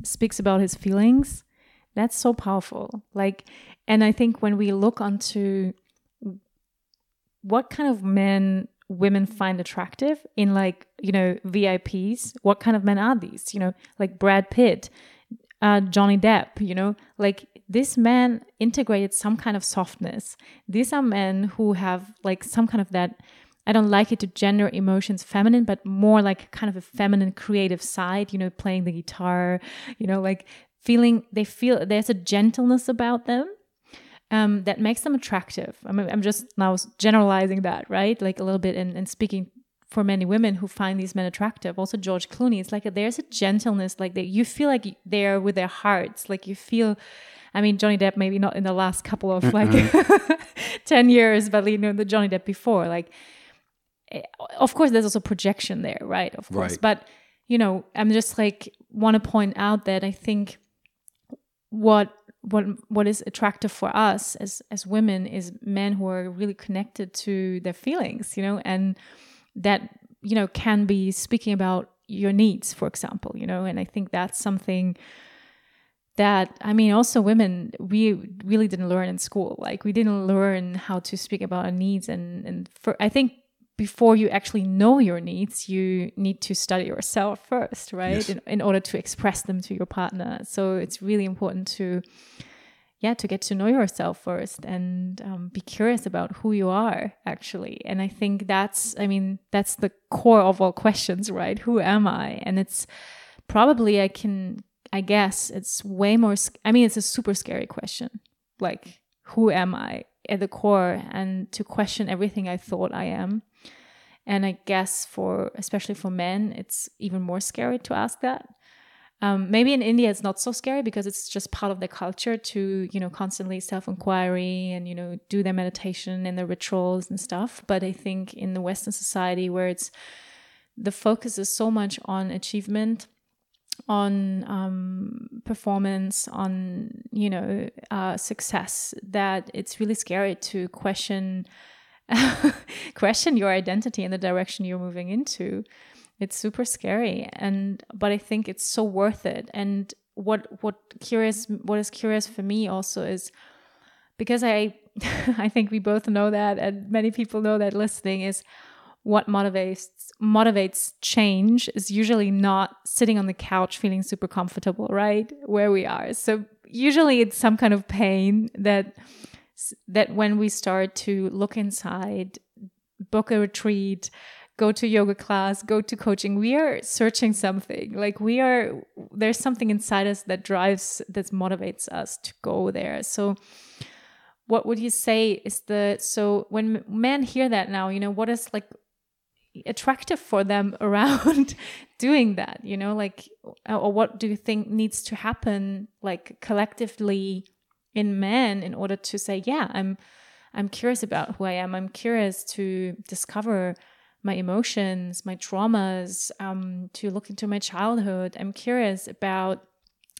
Speaker 1: speaks about his feelings. That's so powerful. Like, and I think when we look onto what kind of men women find attractive in like you know VIPs. What kind of men are these? You know, like Brad Pitt, uh, Johnny Depp. You know, like this man integrated some kind of softness. These are men who have like some kind of that. I don't like it to gender emotions feminine, but more like kind of a feminine creative side, you know, playing the guitar, you know, like feeling they feel there's a gentleness about them um, that makes them attractive. I mean, I'm just now generalizing that, right? Like a little bit and, speaking for many women who find these men attractive. Also, George Clooney, it's like a, there's a gentleness, like that you feel like they're with their hearts. Like you feel, I mean, Johnny Depp, maybe not in the last couple of like <laughs> 10 years, but you know, the Johnny Depp before. Like, eh, of course, there's also projection there, right? Of course. Right. But, you know, I'm just like, want to point out that I think what what what is attractive for us as as women is men who are really connected to their feelings you know and that you know can be speaking about your needs for example you know and i think that's something that i mean also women we really didn't learn in school like we didn't learn how to speak about our needs and and for i think before you actually know your needs, you need to study yourself first, right? Yes. In, in order to express them to your partner. So it's really important to, yeah, to get to know yourself first and um, be curious about who you are actually. And I think that's, I mean, that's the core of all questions, right? Who am I? And it's probably, I can, I guess it's way more, I mean, it's a super scary question. Like, who am I at the core? And to question everything I thought I am and I guess for especially for men, it's even more scary to ask that. Um, maybe in India it's not so scary because it's just part of the culture to you know constantly self inquiry and you know do their meditation and their rituals and stuff. But I think in the Western society where it's the focus is so much on achievement, on um, performance, on you know uh, success that it's really scary to question <laughs> question your identity and the direction you're moving into. It's super scary and but i think it's so worth it. And what what curious what is curious for me also is because i <laughs> i think we both know that and many people know that listening is what motivates motivates change is usually not sitting on the couch feeling super comfortable right where we are so usually it's some kind of pain that that when we start to look inside, book a retreat, go to yoga class, go to coaching, we are searching something. Like we are, there's something inside us that drives, that motivates us to go there. So, what would you say is the, so when men hear that now, you know, what is like attractive for them <laughs> around doing that, you know, like, or what do you think needs to happen, like collectively? in men in order to say, yeah, I'm I'm curious about who I am. I'm curious to discover my emotions, my traumas, um, to look into my childhood. I'm curious about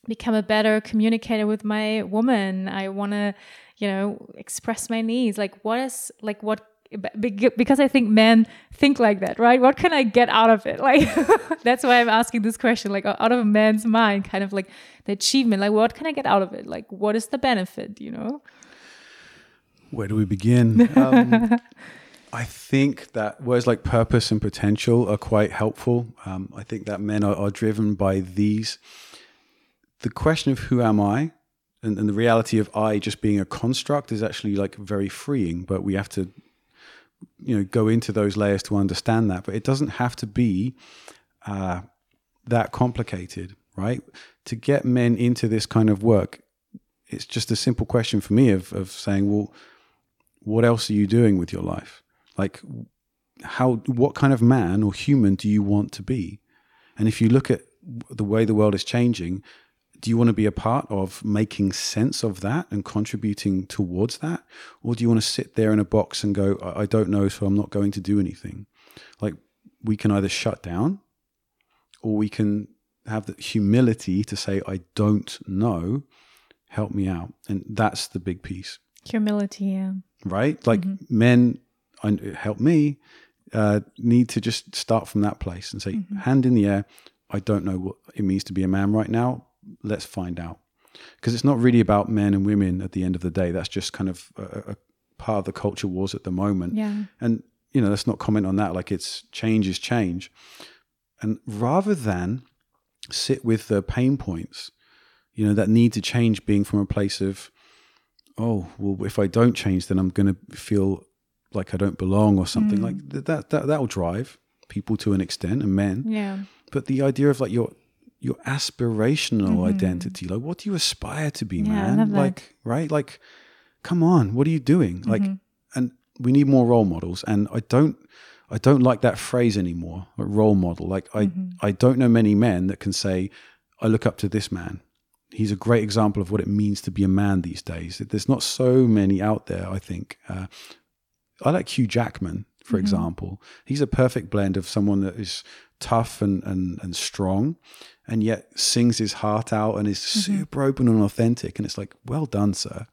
Speaker 1: become a better communicator with my woman. I want to, you know, express my needs. Like, what is like what because I think men think like that, right? What can I get out of it? <laughs> Like that's why I'm asking this question, like out of a man's mind, kind of like the achievement, like what can I get out of it? Like what is the benefit, you know?
Speaker 2: Where do we begin? <laughs> Um, I think that words like purpose and potential are quite helpful. Um, I think that men are, are, driven by these. The question of who am I and, and the reality of I just being a construct is actually like very freeing, but we have to you know go into those layers to understand that but it doesn't have to be uh, that complicated right? To get men into this kind of work it's just a simple question for me of, of saying well what else are you doing with your life? Like how what kind of man or human do you want to be? And if you look at the way the world is changing do you want to be a part of making sense of that and contributing towards that or do you want to sit there in a box and go i don't know so i'm not going to do anything like we can either shut down or we can have the humility to say i don't know help me out and that's the big piece
Speaker 1: humility yeah
Speaker 2: right like mm-hmm. men help me uh, need to just start from that place and say,
Speaker 1: Mm-hmm.
Speaker 2: hand in the air. I don't know what it means to be a man right now. Let's find out. Because it's not really about men and women at the end of the day. That's just kind of a, a part of the culture wars at the moment.
Speaker 1: Yeah.
Speaker 2: And, you know, let's not comment on that. Like it's change is change. And rather than sit with the pain points, you know, that need to change being from a place of, oh, well, if I don't change, then I'm going to feel like I don't belong or something mm. like th- that, that, that'll drive people to an extent and men.
Speaker 1: Yeah.
Speaker 2: But the idea of like your, your aspirational identity, like what do you aspire to be,
Speaker 1: Mm-hmm. Yeah,
Speaker 2: man? Like, right? Like, come on, what are you doing? Like,
Speaker 1: Mm-hmm.
Speaker 2: and we need more role models. And I don't, I don't like that phrase anymore, like role model. Like I,
Speaker 1: Mm-hmm.
Speaker 2: I don't know many men that can say, I look up to this man. He's a great example of what it means to be a man these days. There's not so many out there, I think. Uh, I like Hugh Jackman, for example. He's a perfect blend of someone that is tough and, and, and strong and yet sings his heart out and is super open and authentic. And it's like, well done, sir.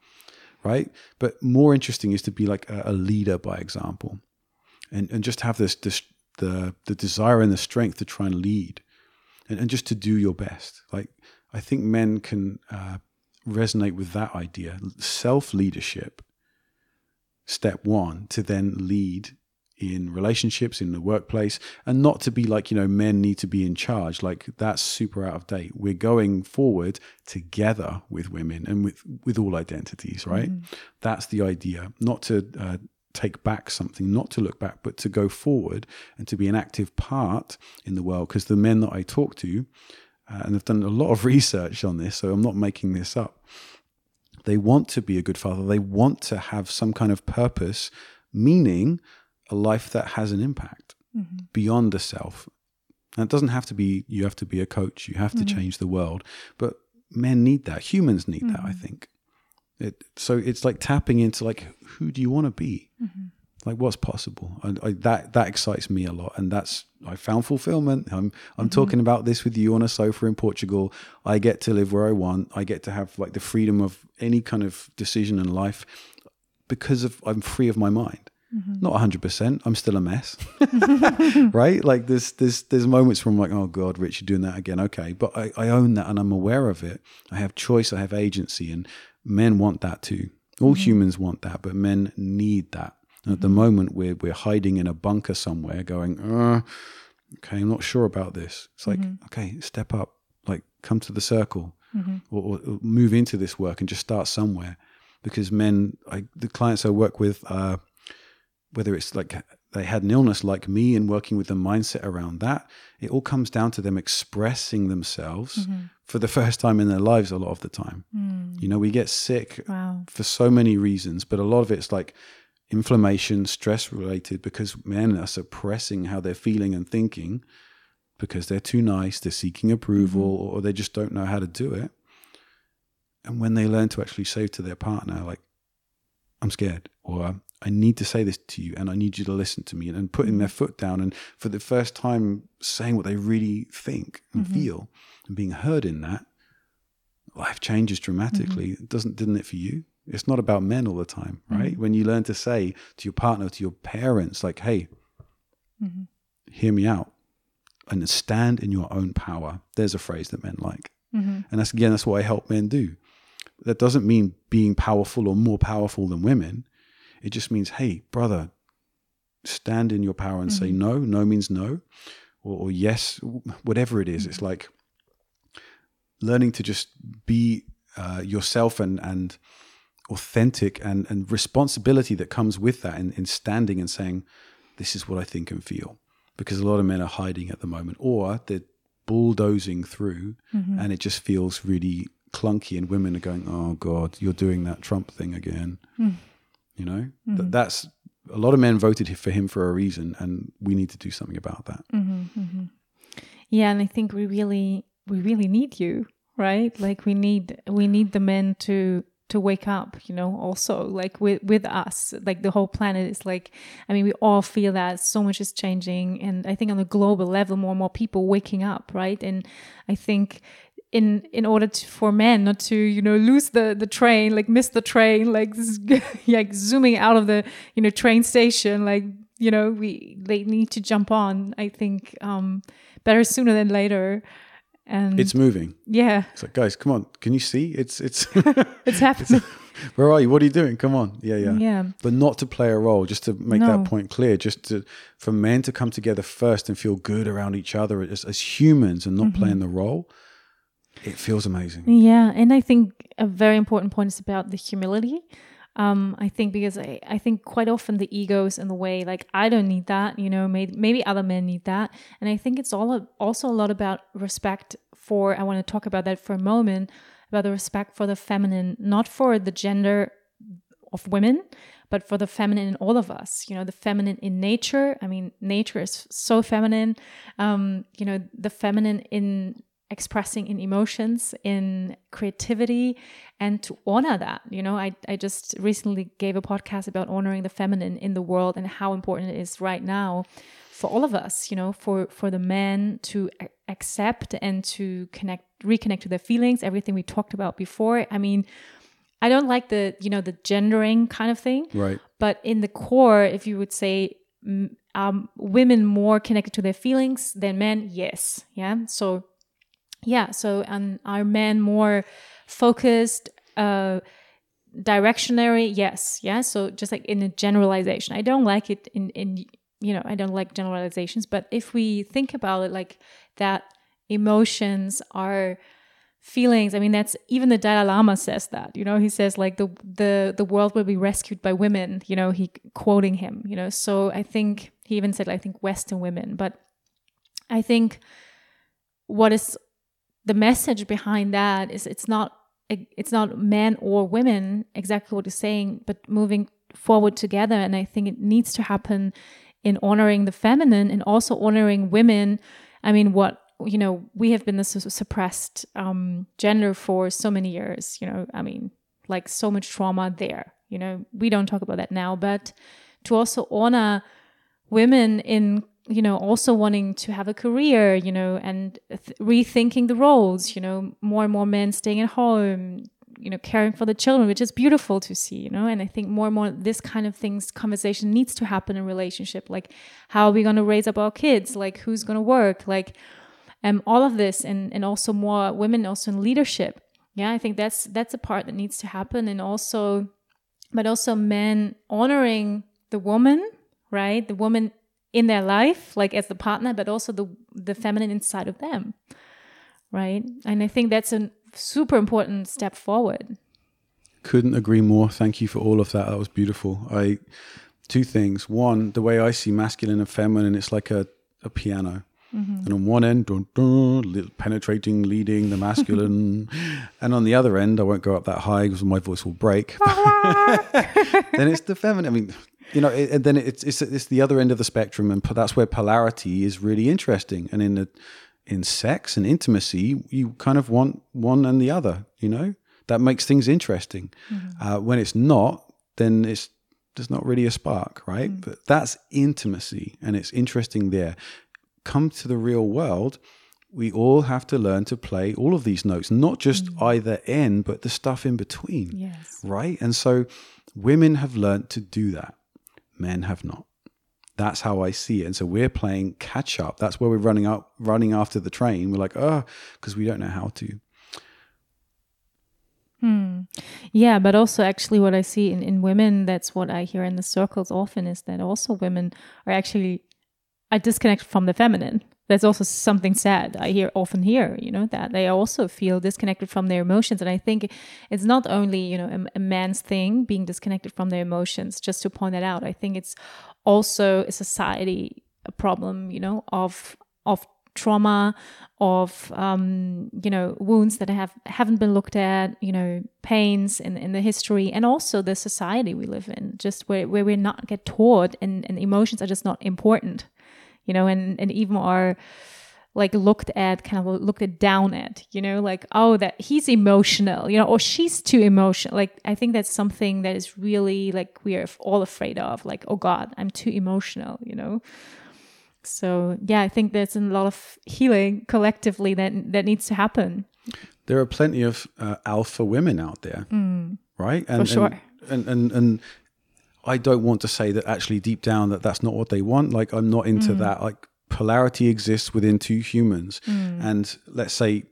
Speaker 2: Right. But more interesting is to be like a, a leader by example and, and just have this, this the, the desire and the strength to try and lead and, and just to do your best. Like, I think men can uh, resonate with that idea. Self leadership step one to then lead in relationships in the workplace and not to be like you know men need to be in charge. Like that's super out of date. We're going forward together with women and with with all identities right? That's the idea. Not to uh, take back something not to look back but to go forward and to be an active part in the world. Because the men that i talk to uh, and i've done a lot of <laughs> research on this so i'm not making this up they want to be a good father. They want to have some kind of purpose, meaning a life that has an impact mm-hmm. beyond the self. And it doesn't have to be, you have to be a coach, you have to mm-hmm. change the world. But men need that. Humans need that, I mm-hmm. think. It, so it's like tapping into like, who do you want to be? Like what's possible? And I, that that excites me a lot, and that's I found fulfillment. I'm I'm talking about this with you on a sofa in Portugal. I get to live where I want. I get to have like the freedom of any kind of decision in life because of I'm free of my mind. Not 100. percent I'm still a mess, <laughs> right? Like there's there's there's moments where I'm like, oh god, Rich, you're doing that again. Okay, but I, I own that and I'm aware of it. I have choice. I have agency, and men want that too. All humans want that, but men need that. And at the moment, we're we're hiding in a bunker somewhere, going, uh, okay, I'm not sure about this. It's like, okay, step up, like come to the circle, or, or, or move into this work and just start somewhere. Because men, I, the clients I work with, uh, whether it's like they had an illness like me and working with the mindset around that, it all comes down to them expressing themselves mm-hmm. for the <laughs> first time in their lives a lot of the time. Mm. You know, we get sick
Speaker 1: Wow.
Speaker 2: for so many reasons, but a lot of it's like inflammation, stress related, because men are suppressing how they're feeling and thinking because they're too nice, they're seeking approval, mm-hmm. or they just don't know how to do it. And when they learn to actually say to their partner, like, I'm scared, or I need to say this to you, and I need you to listen to me, and putting their foot down, and for the first time saying what they really think and mm-hmm. feel, and being heard in that, life changes dramatically. Mm-hmm. It doesn't didn't it for you? It's not about men all the time, mm-hmm. right? When you learn to say to your partner, to your parents, like, "Hey, hear me out," and stand in your own power. There's a phrase that men like, and that's again that's what I help men do. That doesn't mean being powerful or more powerful than women. It just means, hey, brother, stand in your power and say mm-hmm. no. No means no, or, or yes, whatever it is. It's mm-hmm. like learning to just be uh, yourself and and authentic and and responsibility that comes with that in, in standing and saying this is what I think and feel. Because a lot of men are hiding at the moment or they're bulldozing through mm-hmm. and it just feels really clunky and women are going oh god you're doing that Trump thing again mm. You know Th- mm-hmm. that's a lot of men voted for him for a reason and we need to do something about that mm-hmm, mm-hmm.
Speaker 1: Yeah, and I think we really we really need you, right? Like we need we need the men to to wake up, you know, also like with with us. Like the whole planet is like I mean, we all feel that so much is changing and I think on a global level more and more people waking up, right? And I think in in order to, for men not to you know lose the the train like miss the train like <laughs> like zooming out of the you know train station like you know, we they need to jump on. I think um, better sooner than later. And
Speaker 2: It's moving.
Speaker 1: yeah,
Speaker 2: It's like, guys, come on. Can you see? It's it's. <laughs>
Speaker 1: it's happening.
Speaker 2: where are you? What are you doing? Come on. Yeah, yeah.
Speaker 1: yeah.
Speaker 2: But not to play a role, just to make
Speaker 1: No.
Speaker 2: that point clear, just to for men to come together first and feel good around each other as, as humans and not
Speaker 1: Mm-hmm.
Speaker 2: playing the role. It feels amazing.
Speaker 1: Yeah, and I think a very important point is about the humility. Um, I think because I, I think quite often the egos in the way, like I don't need that, you know, maybe maybe other men need that, and I think it's all also a lot about respect for. I want to talk about that for a moment about the respect for the feminine, not for the gender of women, but for the feminine in all of us. You know, the feminine in nature. I mean, nature is so feminine. Um, you know, the feminine in expressing in emotions, in creativity, and to honor that. You know, I, I just recently gave a podcast about honoring the feminine in the world and how important it is right now for all of us, you know, for, for the men to accept and to connect, reconnect to their feelings, everything we talked about before. I mean, I don't like the, you know, the gendering kind of thing.
Speaker 2: Right.
Speaker 1: But in the core, if you would say, um, women more connected to their feelings than men, yes, yeah. So, yeah. So, and are men more focused, uh, directionary? Yes, yeah. So, just like in a generalization, I don't like it in in you know I don't like generalizations. But if we think about it like that, emotions are feelings i mean that's even the dalai lama says that you know he says like the the the world will be rescued by women you know he quoting him you know so i think he even said i think western women but i think what is the message behind that is it's not it's not men or women exactly what he's saying but moving forward together. And i think it needs to happen in honoring the feminine and also honoring women. I mean what you know we have been this suppressed um, gender for so many years you know i mean like so much trauma there you know. We don't talk about that now but to also honor women in you know also wanting to have a career you know and th- rethinking the roles you know more and more men staying at home you know caring for the children which is beautiful to see you know and i think more and more this kind of things conversation needs to happen in relationship like how are we going to raise up our kids? Like who's going to work? Like um, all of this and and also more women also in leadership. Yeah i think that's that's a part that needs to happen and also but also men honoring the woman right? The woman in their life like as the partner but also the the feminine inside of them right and i think that's a super important step forward
Speaker 2: Couldn't agree more. Thank you for all of that. That was beautiful. I two things. One, the way I see masculine and feminine, it's like a, a piano. Mm-hmm. And on one end, dun, dun, penetrating, leading the masculine, <laughs> and on the other end, I won't go up that high because my voice will break. <laughs> <laughs> then it's the feminine. I mean, you know, it, and then it's, it's it's the other end of the spectrum, and that's where polarity is really interesting. And in the in sex and intimacy, you kind of want one and the other. You know, that makes things interesting. Mm-hmm. Uh, when it's not, then it's there's not really a spark, right? Mm. But that's intimacy, and it's interesting there. Come to the real world, we all have to learn to play all of these notes, not just mm. either end, but the stuff in between,
Speaker 1: yes
Speaker 2: right? And so women have learned to do that, men have not. That's how I see it. And so we're playing catch up. That's where we're running up, running after the train. We're like, oh, because we don't know how to. Hmm.
Speaker 1: Yeah, but also actually what I see in, in women, that's what I hear in the circles often is that also women are actually are disconnected from the feminine. That's also something sad. I hear often hear, you know, that they also feel disconnected from their emotions. And I think it's not only, you know, a, a man's thing being disconnected from their emotions, just to point that out. I think it's also a society a problem, you know, of of trauma, of um, you know wounds that have haven't been looked at, you know pains in in the history, and also the society we live in, just where where we're not get taught, and, and emotions are just not important, you know, and and even are like looked at kind of looked at down at you know like oh that he's emotional you know or she's too emotional like i think that's something that is really like we are all afraid of like oh god i'm too emotional you know so yeah i think there's a lot of healing collectively that that needs to happen
Speaker 2: There are plenty of uh, alpha women out there, right? And,
Speaker 1: Hmm. sure.
Speaker 2: And, and, and, and I don't want to say that actually deep down that that's not what they want. Like I'm not into
Speaker 1: Mm.
Speaker 2: that. Like polarity exists within two humans,
Speaker 1: Mm.
Speaker 2: and let's say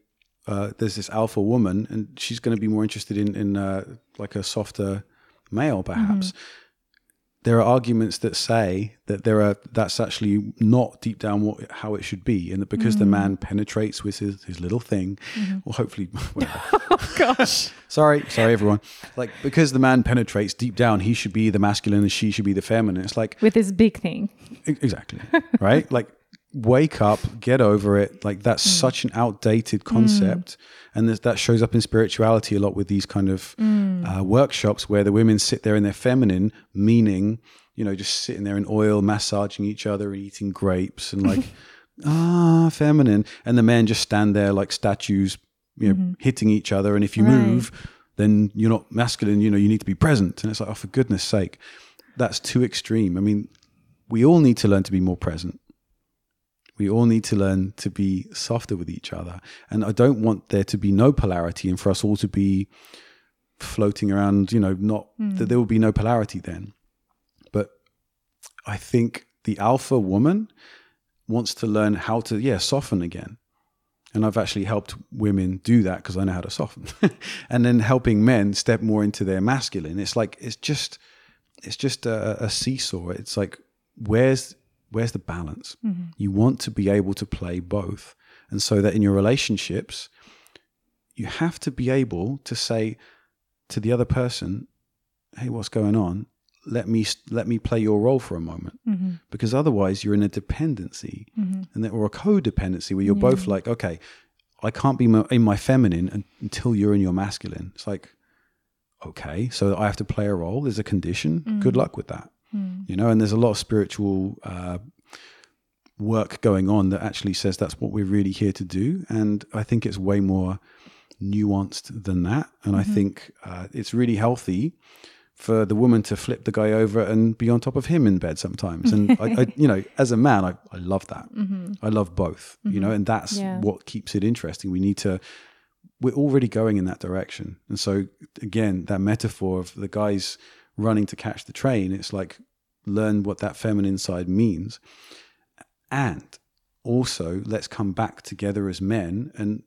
Speaker 2: uh, there's this alpha woman, and she's going to be more interested in in uh, like a softer male, perhaps.
Speaker 1: Mm-hmm.
Speaker 2: There are arguments that say that there are that's actually not deep down what how it should be, and that because
Speaker 1: Mm.
Speaker 2: the man penetrates with his, his little thing, well, hopefully, <laughs> whatever. <laughs>
Speaker 1: Oh gosh.
Speaker 2: sorry, sorry, everyone. Like because the man penetrates deep down, he should be the masculine, and she should be the feminine. It's like
Speaker 1: With this big thing.
Speaker 2: Exactly. right? <laughs> Like wake up, get over it. Like that's such an outdated concept. And that shows up in spirituality a lot with these kind of uh, workshops where the women sit there in their feminine, meaning, you know, just sitting there in oil, massaging each other and eating grapes and like, <laughs> ah, feminine. And the men just stand there like statues, you know, hitting each other. And if you
Speaker 1: Right.
Speaker 2: move, then you're not masculine, you know, you need to be present. And it's like, oh, for goodness sake, that's too extreme. I mean, we all need to learn to be more present. We all need to learn to be softer with each other. And I don't want there to be no polarity and for us all to be floating around, you know, not hmm. that there will be no polarity then. But I think the alpha woman wants to learn how to, yeah, soften again. And I've actually helped women do that because I know how to soften. <laughs> and then helping men step more into their masculine. It's like, it's just, it's just a, a seesaw. It's like, where's, where's the balance? Mm-hmm. You want to be able to play both. And so that in your relationships, you have to be able to say to the other person, "Hey, what's going on? Let me let me play your role for a moment."
Speaker 1: Mm-hmm.
Speaker 2: Because otherwise, you're in a dependency, mm-hmm. and then, or a codependency where you're both like, "Okay, I can't be in my feminine until you're in your masculine." It's like, okay, so I have to play a role. There's a condition. Good mm. luck with that. You know, and there's a lot of spiritual uh, work going on that actually says that's what we're really here to do. And I think it's way more nuanced than that. And I think uh, it's really healthy for the woman to flip the guy over and be on top of him in bed sometimes. And I, I, <laughs> you know, as a man, I, I love that. I love both. You know, and that's
Speaker 1: Yeah.
Speaker 2: what keeps it interesting. We need to. We're already going in that direction, and so again, that metaphor of the guys running to catch the train. It's like learn what that feminine side means, and also let's come back together as men and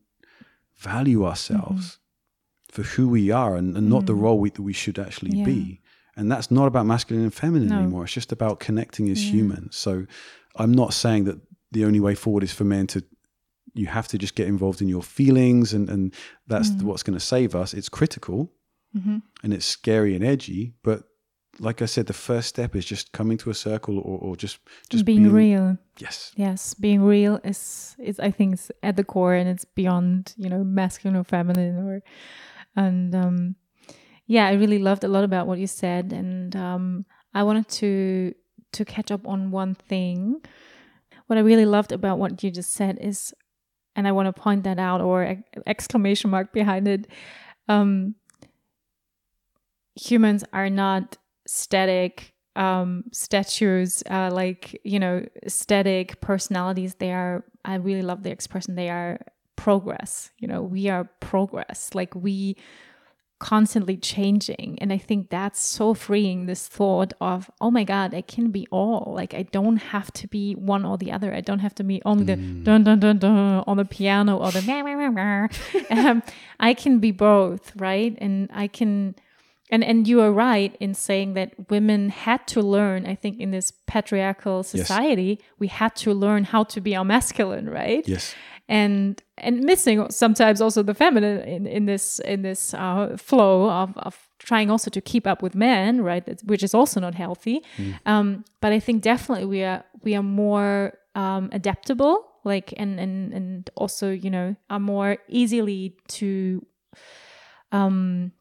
Speaker 2: value ourselves mm-hmm. for who we are and, and not the mm-hmm. role we, that we should actually
Speaker 1: Yeah.
Speaker 2: be. And that's not about masculine and feminine
Speaker 1: No.
Speaker 2: anymore. It's just about connecting as humans. So I'm not saying that the only way forward is for men to you have to just get involved in your feelings and, and that's mm. what's going to save us. It's critical
Speaker 1: Mm-hmm.
Speaker 2: and it's scary and edgy. But like I said, the first step is just coming to a circle or, or just just
Speaker 1: being, real.
Speaker 2: Yes.
Speaker 1: Yes, being real is is I think is at the core and it's beyond, you know, masculine or feminine or and um yeah, I really loved a lot about what you said and um I wanted to to catch up on one thing. What I really loved about what you just said is and I want to point that out or ex- exclamation mark behind it. Um humans are not static um statues uh like you know static personalities. They are i really love the expression they are progress you know we are progress. Like we constantly changing. And i think that's so freeing this thought of oh my god i can be all. Like i don't have to be one or the other. I don't have to be only the dun dun dun dun on the piano or the <laughs> um, i can be both right? And i can and and you are right in saying that women had to learn i think in this patriarchal society we had to learn how to be our masculine right?
Speaker 2: Yes.
Speaker 1: and and missing sometimes also the feminine in, in this in this uh, flow of, of trying also to keep up with men right? Which is also not healthy. Um, but i think definitely we are we are more um, adaptable like and and and also you know are more easily to um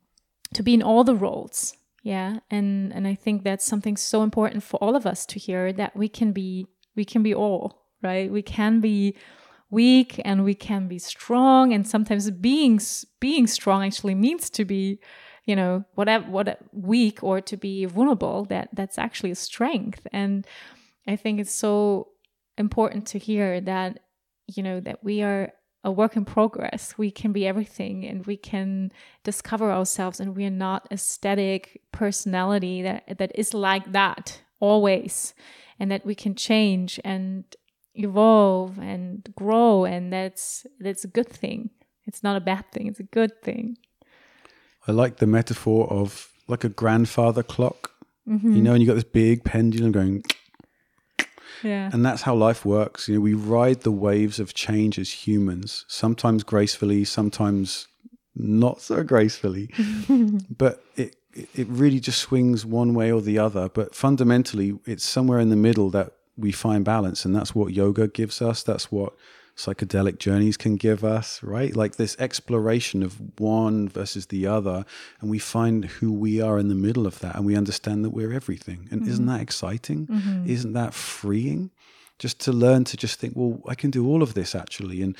Speaker 1: to be in all the roles yeah? And and i think that's something so important for all of us to hear that we can be we can be all right? We can be weak and we can be strong and sometimes being being strong actually means to be you know whatever what weak or to be vulnerable that that's actually a strength. And i think it's so important to hear that you know that we are a work in progress. We can be everything and we can discover ourselves and we are not a static personality that that is like that always and that we can change and evolve and grow and that's that's a good thing. It's not a bad thing, it's a good thing.
Speaker 2: I like the metaphor of like a grandfather clock. Mm-hmm. You know, and you got this big pendulum going
Speaker 1: yeah.
Speaker 2: And that's how life works. You know, we ride the waves of change as humans, sometimes gracefully, sometimes not so gracefully. <laughs> but it it really just swings one way or the other. But fundamentally, it's somewhere in the middle that we find balance, and that's what yoga gives us. That's what psychedelic journeys can give us, right? Like this exploration of one versus the other, and we find who we are in the middle of that, and we understand that we're everything. And mm-hmm. isn't that exciting? Mm-hmm. Isn't that freeing? Just to learn to just think, well, I can do all of this actually. And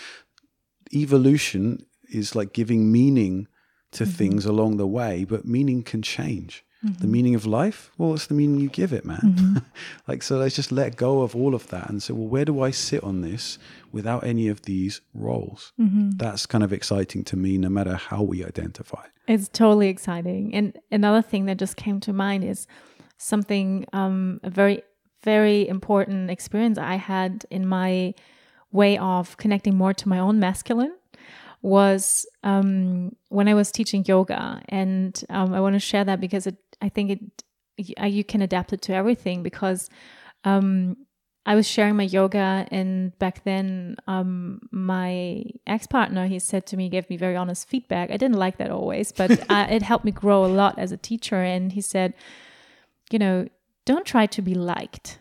Speaker 2: evolution is like giving meaning to mm-hmm. things along the way, but meaning can change. Mm-hmm. The meaning of life, well, it's the meaning you give it, man. Mm-hmm. <laughs> like, so let's just let go of all of that and say, well, where do I sit on this without any of these roles? Mm-hmm. That's kind of exciting to me, no matter how we identify.
Speaker 1: It's totally exciting. And another thing that just came to mind is something, um, a very, very important experience I had in my way of connecting more to my own masculine was um, when I was teaching yoga, and um, I want to share that because it, I think it you can adapt it to everything. Because um, I was sharing my yoga, and back then, um, my ex partner he said to me, gave me very honest feedback. I didn't like that always, but <laughs> uh, it helped me grow a lot as a teacher. And he said, you know, don't try to be liked.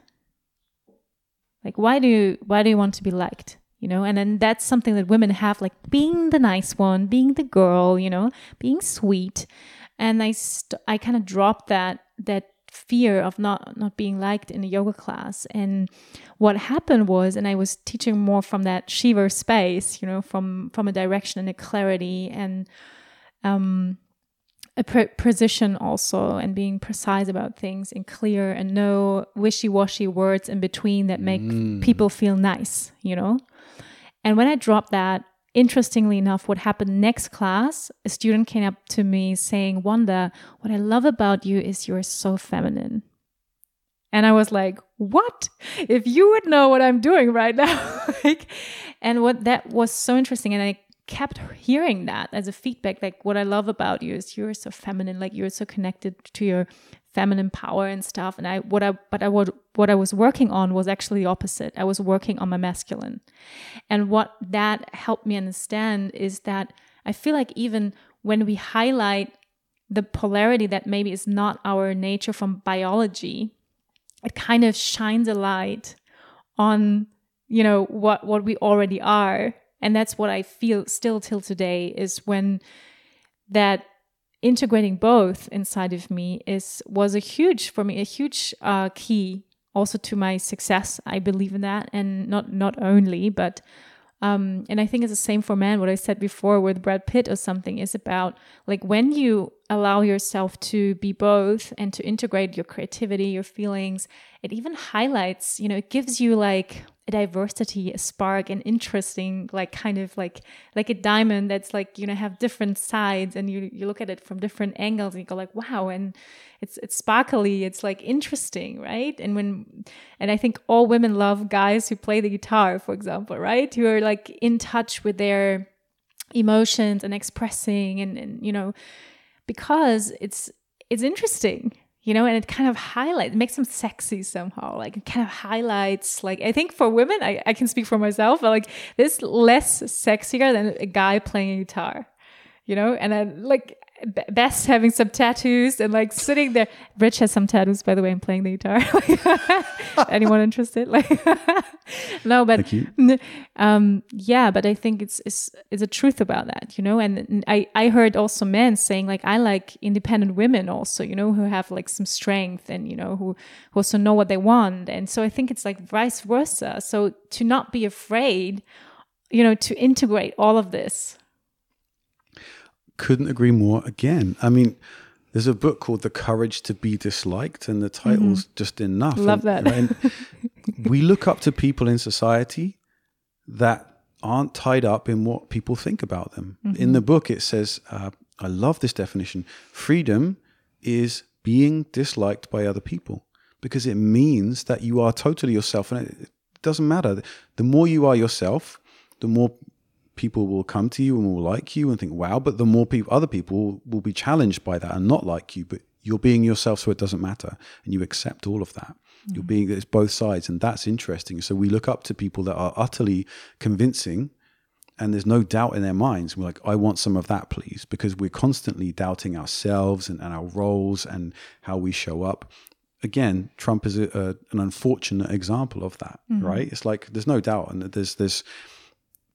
Speaker 1: Like, why do you, why do you want to be liked? you know and then that's something that women have like being the nice one being the girl you know being sweet and i st- i kind of dropped that that fear of not not being liked in a yoga class and what happened was and i was teaching more from that shiva space you know from from a direction and a clarity and um a pre- precision also and being precise about things and clear and no wishy-washy words in between that make mm. people feel nice you know and when I dropped that, interestingly enough, what happened next class, a student came up to me saying, Wanda, what I love about you is you're so feminine. And I was like, what? If you would know what I'm doing right now. <laughs> like, and what that was so interesting. And I kept hearing that as a feedback. Like, what I love about you is you're so feminine, like, you're so connected to your feminine power and stuff. And i what i but i would what i was working on was actually the opposite. I was working on my masculine. And what that helped me understand is that i feel like even when we highlight the polarity that maybe is not our nature from biology it kind of shines a light on you know what what we already are. And that's what i feel still till today is when that integrating both inside of me is was a huge for me a huge uh, key also to my success i believe in that and not not only but um, and I think it's the same for men. What I said before with Brad Pitt or something is about like when you allow yourself to be both and to integrate your creativity, your feelings, it even highlights, you know, it gives you like a diversity, a spark, an interesting, like kind of like like a diamond that's like you know have different sides, and you you look at it from different angles, and you go like, wow, and it's it's sparkly, it's like interesting, right? And when and I think all women love guys who play the guitar, for example, right? Who are like in touch with their emotions and expressing, and, and you know, because it's it's interesting you know, and it kind of highlights, makes them sexy somehow. Like it kind of highlights, like I think for women, I, I can speak for myself, but like this less sexier than a guy playing guitar, you know, and like Best having some tattoos and like sitting there. Rich has some tattoos, by the way, and playing the guitar. <laughs> Anyone interested? Like, <laughs> no, but um, yeah, but I think it's it's it's a truth about that, you know. And I I heard also men saying like I like independent women also, you know, who have like some strength and you know who, who also know what they want. And so I think it's like vice versa. So to not be afraid, you know, to integrate all of this
Speaker 2: couldn't agree more again. I mean, there's a book called The Courage to Be Disliked, and the title's mm-hmm. just enough.
Speaker 1: Love
Speaker 2: and,
Speaker 1: that.
Speaker 2: and <laughs> we look up to people in society that aren't tied up in what people think about them. In the book, it says, uh, I love this definition freedom is being disliked by other people because it means that you are totally yourself and it doesn't matter. The more you are yourself, the more people will come to you and will like you and think, wow, but the more people, other people will be challenged by that and not like you, but you're being yourself so it doesn't matter and you accept all of that. You're mm-hmm. being, it's both sides and that's interesting. So we look up to people that are utterly convincing and there's no doubt in their minds. We're like, I want some of that, please, because we're constantly doubting ourselves and, and our roles and how we show up. Again, Trump is a, a, an unfortunate example of that, mm-hmm. right? It's like there's no doubt, and there's there's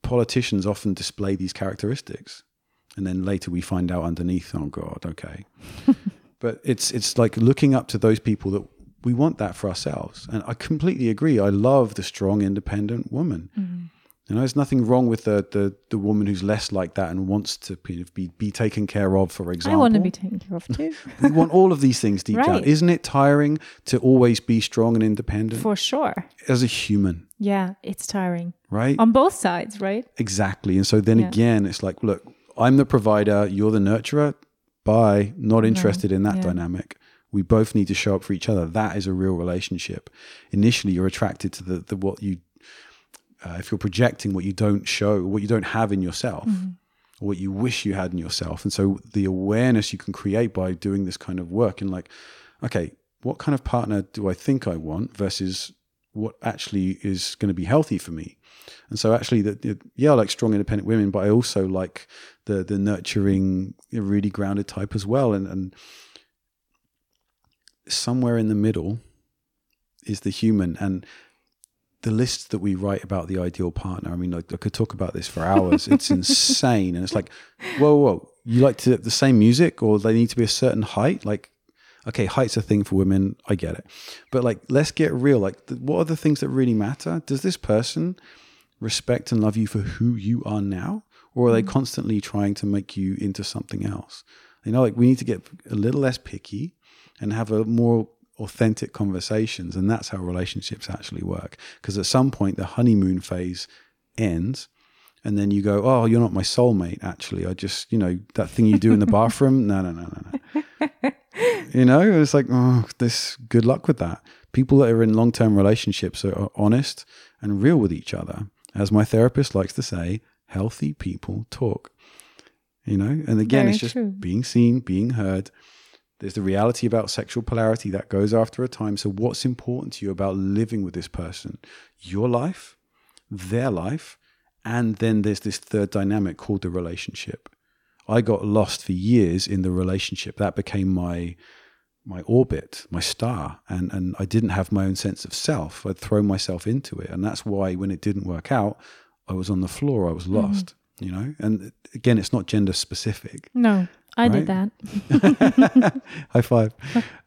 Speaker 2: politicians often display these characteristics, and then later we find out underneath, oh God, okay. <laughs> but it's it's like looking up to those people that we want that for ourselves, and I completely agree. I love the strong, independent woman. Mm-hmm. You know, there's nothing wrong with the, the the woman who's less like that and wants to be be taken care of. For example.
Speaker 1: I want to be taken care of too, <laughs>
Speaker 2: we want all of these things deep down. Isn't it tiring to always be strong and independent
Speaker 1: for sure.
Speaker 2: as a human?
Speaker 1: Yeah, it's tiring
Speaker 2: Right?
Speaker 1: on both sides, right?
Speaker 2: exactly. And so then
Speaker 1: Yeah.
Speaker 2: again, it's like, look, I'm the provider, you're the nurturer. Bye. Not interested in that
Speaker 1: Yeah.
Speaker 2: dynamic. We both need to show up for each other. That is a real relationship. Initially, you're attracted to the, the what you, uh, if you're projecting what you don't show, what you don't have in yourself, or what you wish you had in yourself. And so the awareness you can create by doing this kind of work and like, okay, what kind of partner do I think I want versus what actually is going to be healthy for me? And so actually, the- yeah, I like strong, independent women, but I also like the the nurturing, really grounded type as well. And and somewhere in the middle is the human and the lists that we write about the ideal partner. I mean, like, I could talk about this for hours. It's <laughs> insane, and it's like, whoa, whoa, you like to the same music, or they need to be a certain height, like. Okay, height's a thing for women. I get it, but like, let's get real. Like, th- what are the things that really matter? Does this person respect and love you for who you are now, or are they mm. constantly trying to make you into something else? You know, like we need to get a little less picky and have a more authentic conversations, and that's how relationships actually work. Because at some point, the honeymoon phase ends. And then you go, oh, you're not my soulmate. Actually, I just, you know, that thing you do in the <laughs> bathroom. No, no, no, no, no. you know, it's like, oh, this. Good luck with that. People that are in long-term relationships are, are honest and real with each other. As my therapist likes to say, healthy people talk. You know, and again,
Speaker 1: Very
Speaker 2: it's just
Speaker 1: true.
Speaker 2: being seen, being heard. There's the reality about sexual polarity that goes after a time. So, what's important to you about living with this person? Your life, their life, and then there's this third dynamic called the relationship. I got lost for years in the relationship. That became my my orbit, my star, and and I didn't have my own sense of self. I'd thrown myself into it, and that's why when it didn't work out, I was on the floor. I was mm-hmm. lost. You know, and again, it's not gender specific.
Speaker 1: No, I did that. <laughs>
Speaker 2: High five.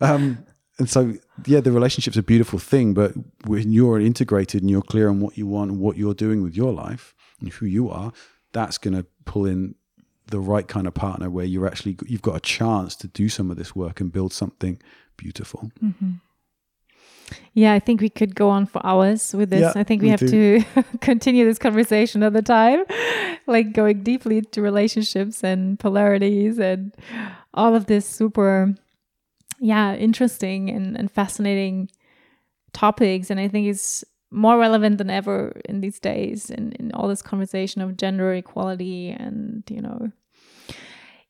Speaker 2: Um, and so, yeah, the relationship's a beautiful thing, but when you're integrated and you're clear on what you want and what you're doing with your life and who you are, that's going to pull in the right kind of partner where you're actually you've got a chance to do some of this work and build something beautiful.
Speaker 1: Yeah, I think we could go on for hours with this.
Speaker 2: Yeah,
Speaker 1: I think we have to <laughs> continue this conversation another time, <laughs> like going deeply into relationships and polarities and all of this super, yeah, interesting and, and fascinating topics. And I think it's more relevant than ever in these days in, in all this conversation of gender equality and, you know,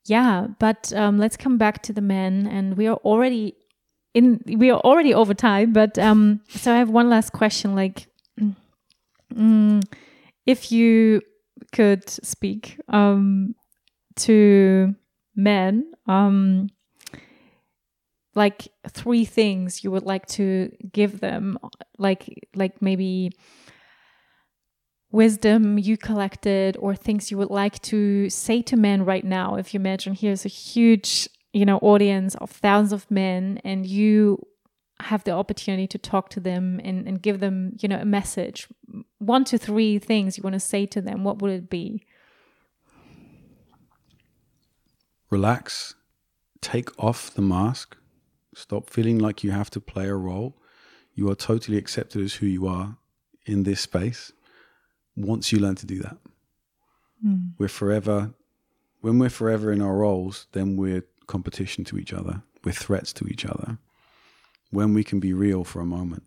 Speaker 1: yeah, but um, let's come back to the men, and we are already in. We are already over time, but um, so I have one last question. Like, mm, if you could speak um, to men, um, like three things you would like to give them, like like maybe wisdom you collected or things you would like to say to men right now if you imagine here's a huge you know audience of thousands of men and you have the opportunity to talk to them and, and give them you know a message one to three things you want to say to them what would it be
Speaker 2: Relax, take off the mask, stop feeling like you have to play a role. You are totally accepted as who you are in this space. once you learn to do that.
Speaker 1: Mm.
Speaker 2: We're forever, when we're forever in our roles, then we're competition to each other, we're threats to each other. When we can be real for a moment,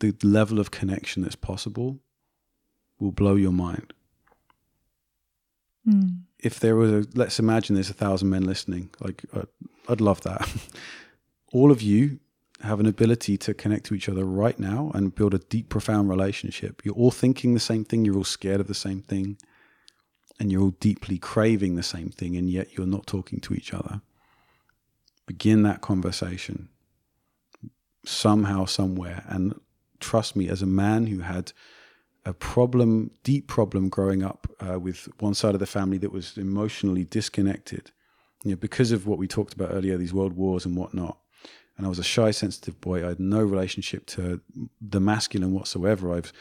Speaker 2: the level of connection that's possible will blow your mind.
Speaker 1: Mm.
Speaker 2: If there was a, let's imagine there's a thousand men listening, like I'd, I'd love that. <laughs> All of you have an ability to connect to each other right now and build a deep, profound relationship. You're all thinking the same thing, you're all scared of the same thing, and you're all deeply craving the same thing, and yet you're not talking to each other. Begin that conversation somehow, somewhere. And trust me, as a man who had a problem, deep problem growing up uh, with one side of the family that was emotionally disconnected, you know, because of what we talked about earlier, these world wars and whatnot and I was a shy, sensitive boy. I had no relationship to the masculine whatsoever. I've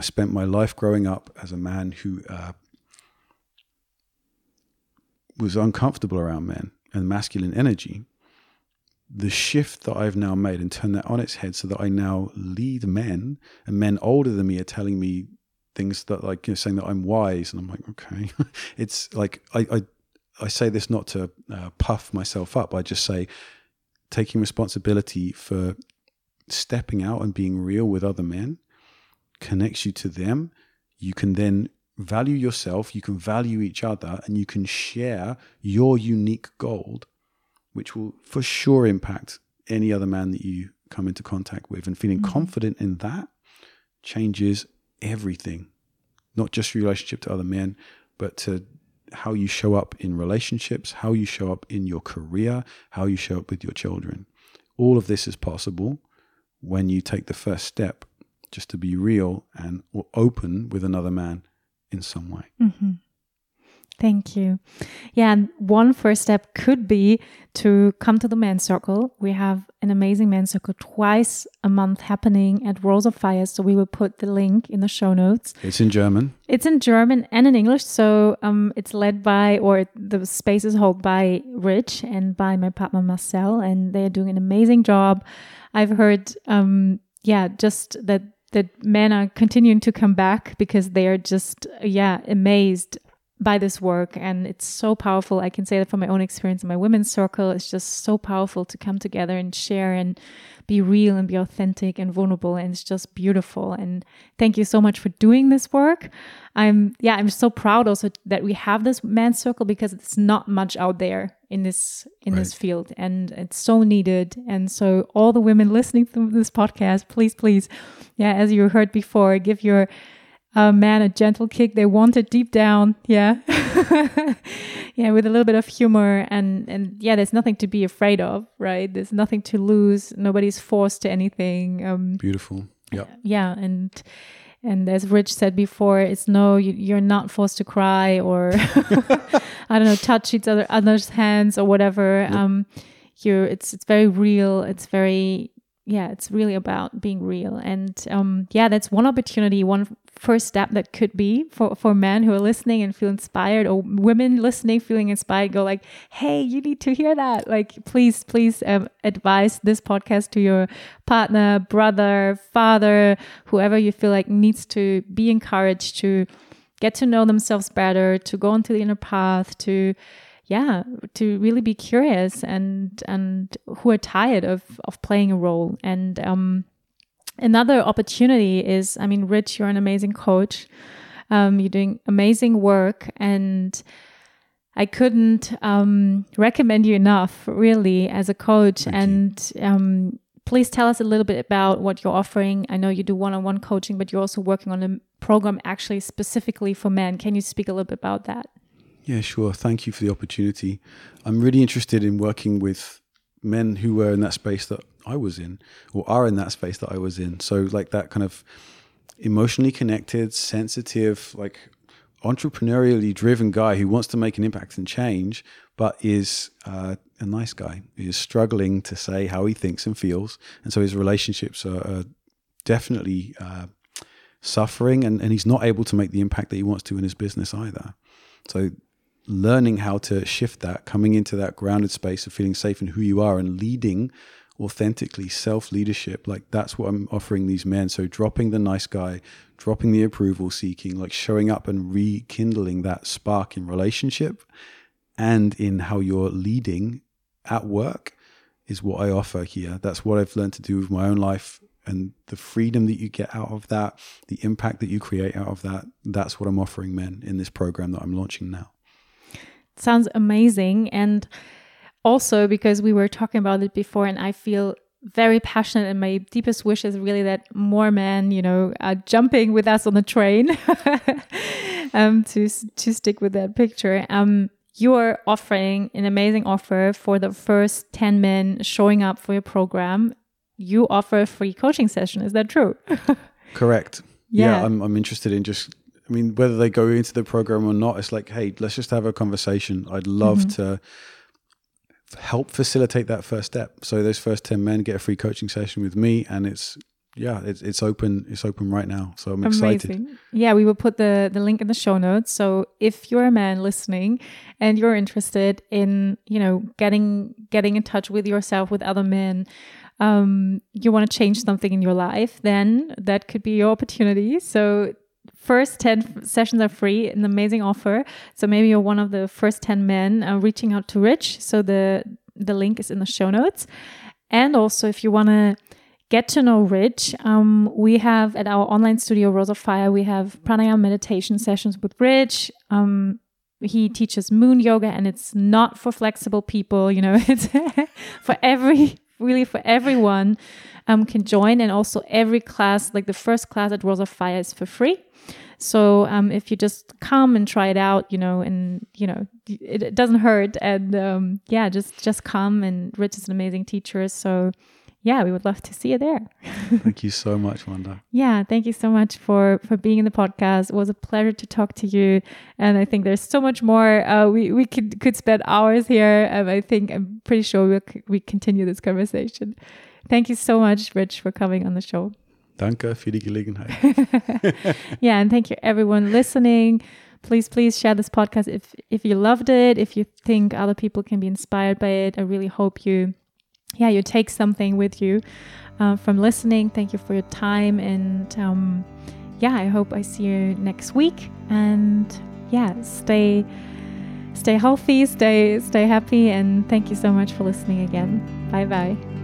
Speaker 2: spent my life growing up as a man who uh, was uncomfortable around men and masculine energy. The shift that I've now made and turned that on its head so that I now lead men, and men older than me are telling me things that, like, you know, saying that I'm wise. And I'm like, okay. <laughs> it's like, I, I, I say this not to uh, puff myself up. I just say, taking responsibility for stepping out and being real with other men connects you to them. You can then value yourself, you can value each other, and you can share your unique gold, which will for sure impact any other man that you come into contact with. And feeling mm-hmm. confident in that changes everything, not just your relationship to other men, but to how you show up in relationships, how you show up in your career, how you show up with your children. All of this is possible when you take the first step just to be real and open with another man in some way.
Speaker 1: Mm-hmm. Thank you. Yeah, and one first step could be to come to the men's circle. We have an amazing men's circle twice a month happening at Rose of Fire. So we will put the link in the show notes.
Speaker 2: It's in German.
Speaker 1: It's in German and in English. So um, it's led by, or the space is held by Rich and by my partner Marcel, and they're doing an amazing job. I've heard, um, yeah, just that that men are continuing to come back because they are just yeah amazed by this work and it's so powerful. I can say that from my own experience in my women's circle it's just so powerful to come together and share and be real and be authentic and vulnerable and it's just beautiful. And thank you so much for doing this work. I'm yeah i'm so proud also that we have this men's circle because it's not much out there in this in right. this field and it's so needed. And so all the women listening to this podcast please please yeah as you heard before give your uh, man a gentle kick. They want it deep down yeah. <laughs> Yeah with a little bit of humor and and yeah there's nothing to be afraid of right? There's nothing to lose. Nobody's forced to anything um
Speaker 2: beautiful. Yeah.
Speaker 1: Yeah and and as rich said before it's no you, are not forced to cry or <laughs> i don't know touch each other other's hands or whatever. Yep. um you're it's it's very real. It's very yeah it's really about being real. And um yeah that's one opportunity one first step that could be for, for men who are listening and feel inspired or women listening feeling inspired go like hey you need to hear that. Like please please um, advise this podcast to your partner brother father whoever you feel like needs to be encouraged to get to know themselves better to go into the inner path to yeah to really be curious and and who are tired of of playing a role and um Another opportunity is, I mean, Rich, you're an amazing coach. Um, you're doing amazing work, and I couldn't um, recommend you enough, really, as a coach.
Speaker 2: Thank
Speaker 1: and um, please tell us a little bit about what you're offering. I know you do one-on-one coaching, but you're also working on a program actually specifically for men. Can you speak a little bit about that?
Speaker 2: Yeah, sure. Thank you for the opportunity. I'm really interested in working with men who were in that space that I was in, or are in that space that I was in. So, like that kind of emotionally connected, sensitive, like entrepreneurially driven guy who wants to make an impact and change, but is uh, a nice guy who is struggling to say how he thinks and feels. And so his relationships are, are definitely uh, suffering, and, and he's not able to make the impact that he wants to in his business either. So learning how to shift that, coming into that grounded space of feeling safe in who you are and leading authentically self leadership. Like that's what I'm offering these men. So dropping the nice guy, dropping the approval seeking, like showing up and rekindling that spark in relationship and in how you're leading at work is what I offer here. That's what I've learned to do with my own life and the freedom that you get out of that, the impact that you create out of that. That's what I'm offering men in this program that I'm launching now.
Speaker 1: Sounds amazing. And also because we were talking about it before, and I feel very passionate and my deepest wish is really that more men you know are jumping with us on the train <laughs> um to to stick with that picture um you're offering an amazing offer for the first 10 men showing up for your program you offer a free coaching session. Is that true? <laughs>
Speaker 2: Correct. Yeah. yeah, I'm, I'm interested in just, I mean, whether they go into the program or not, it's like, hey, let's just have a conversation. I'd love mm-hmm. to help facilitate that first step. So those first 10 men get a free coaching session with me and it's yeah, it's it's open. It's open right now, so I'm excited.
Speaker 1: Amazing. Yeah, we will put the the link in the show notes. So if you're a man listening and you're interested in you know getting getting in touch with yourself with other men, um, you want to change something in your life, then that could be your opportunity. So first 10 sessions are free an amazing offer so maybe you're one of the first 10 men uh, reaching out to rich so the the link is in the show notes and also if you want to get to know rich um, we have at our online studio rose of fire we have pranayama meditation sessions with rich um, he teaches moon yoga and it's not for flexible people you know <laughs> it's for every really for everyone um, can join. And also every class, like the first class at Rose of Fire is for free. So um, if you just come and try it out, you know, and you know, it, it doesn't hurt. And um, yeah, just just come. And Rich is an amazing teacher. So yeah, we would love to see you there. <laughs>
Speaker 2: thank you so much, Wanda.
Speaker 1: Yeah, thank you so much for for being in the podcast. It was a pleasure to talk to you, and I think there's so much more. Uh, we we could could spend hours here. Um, I think I'm pretty sure we'll we continue this conversation. Thank you so much, Rich, for coming on the show.
Speaker 2: Danke für die Gelegenheit. <laughs>
Speaker 1: yeah, and thank you everyone listening. Please, please share this podcast if if you loved it. If you think other people can be inspired by it, I really hope you yeah, you take something with you uh, from listening. Thank you for your time. And um, yeah, I hope I see you next week. And yeah, stay stay healthy, stay stay happy, and thank you so much for listening again. Bye bye.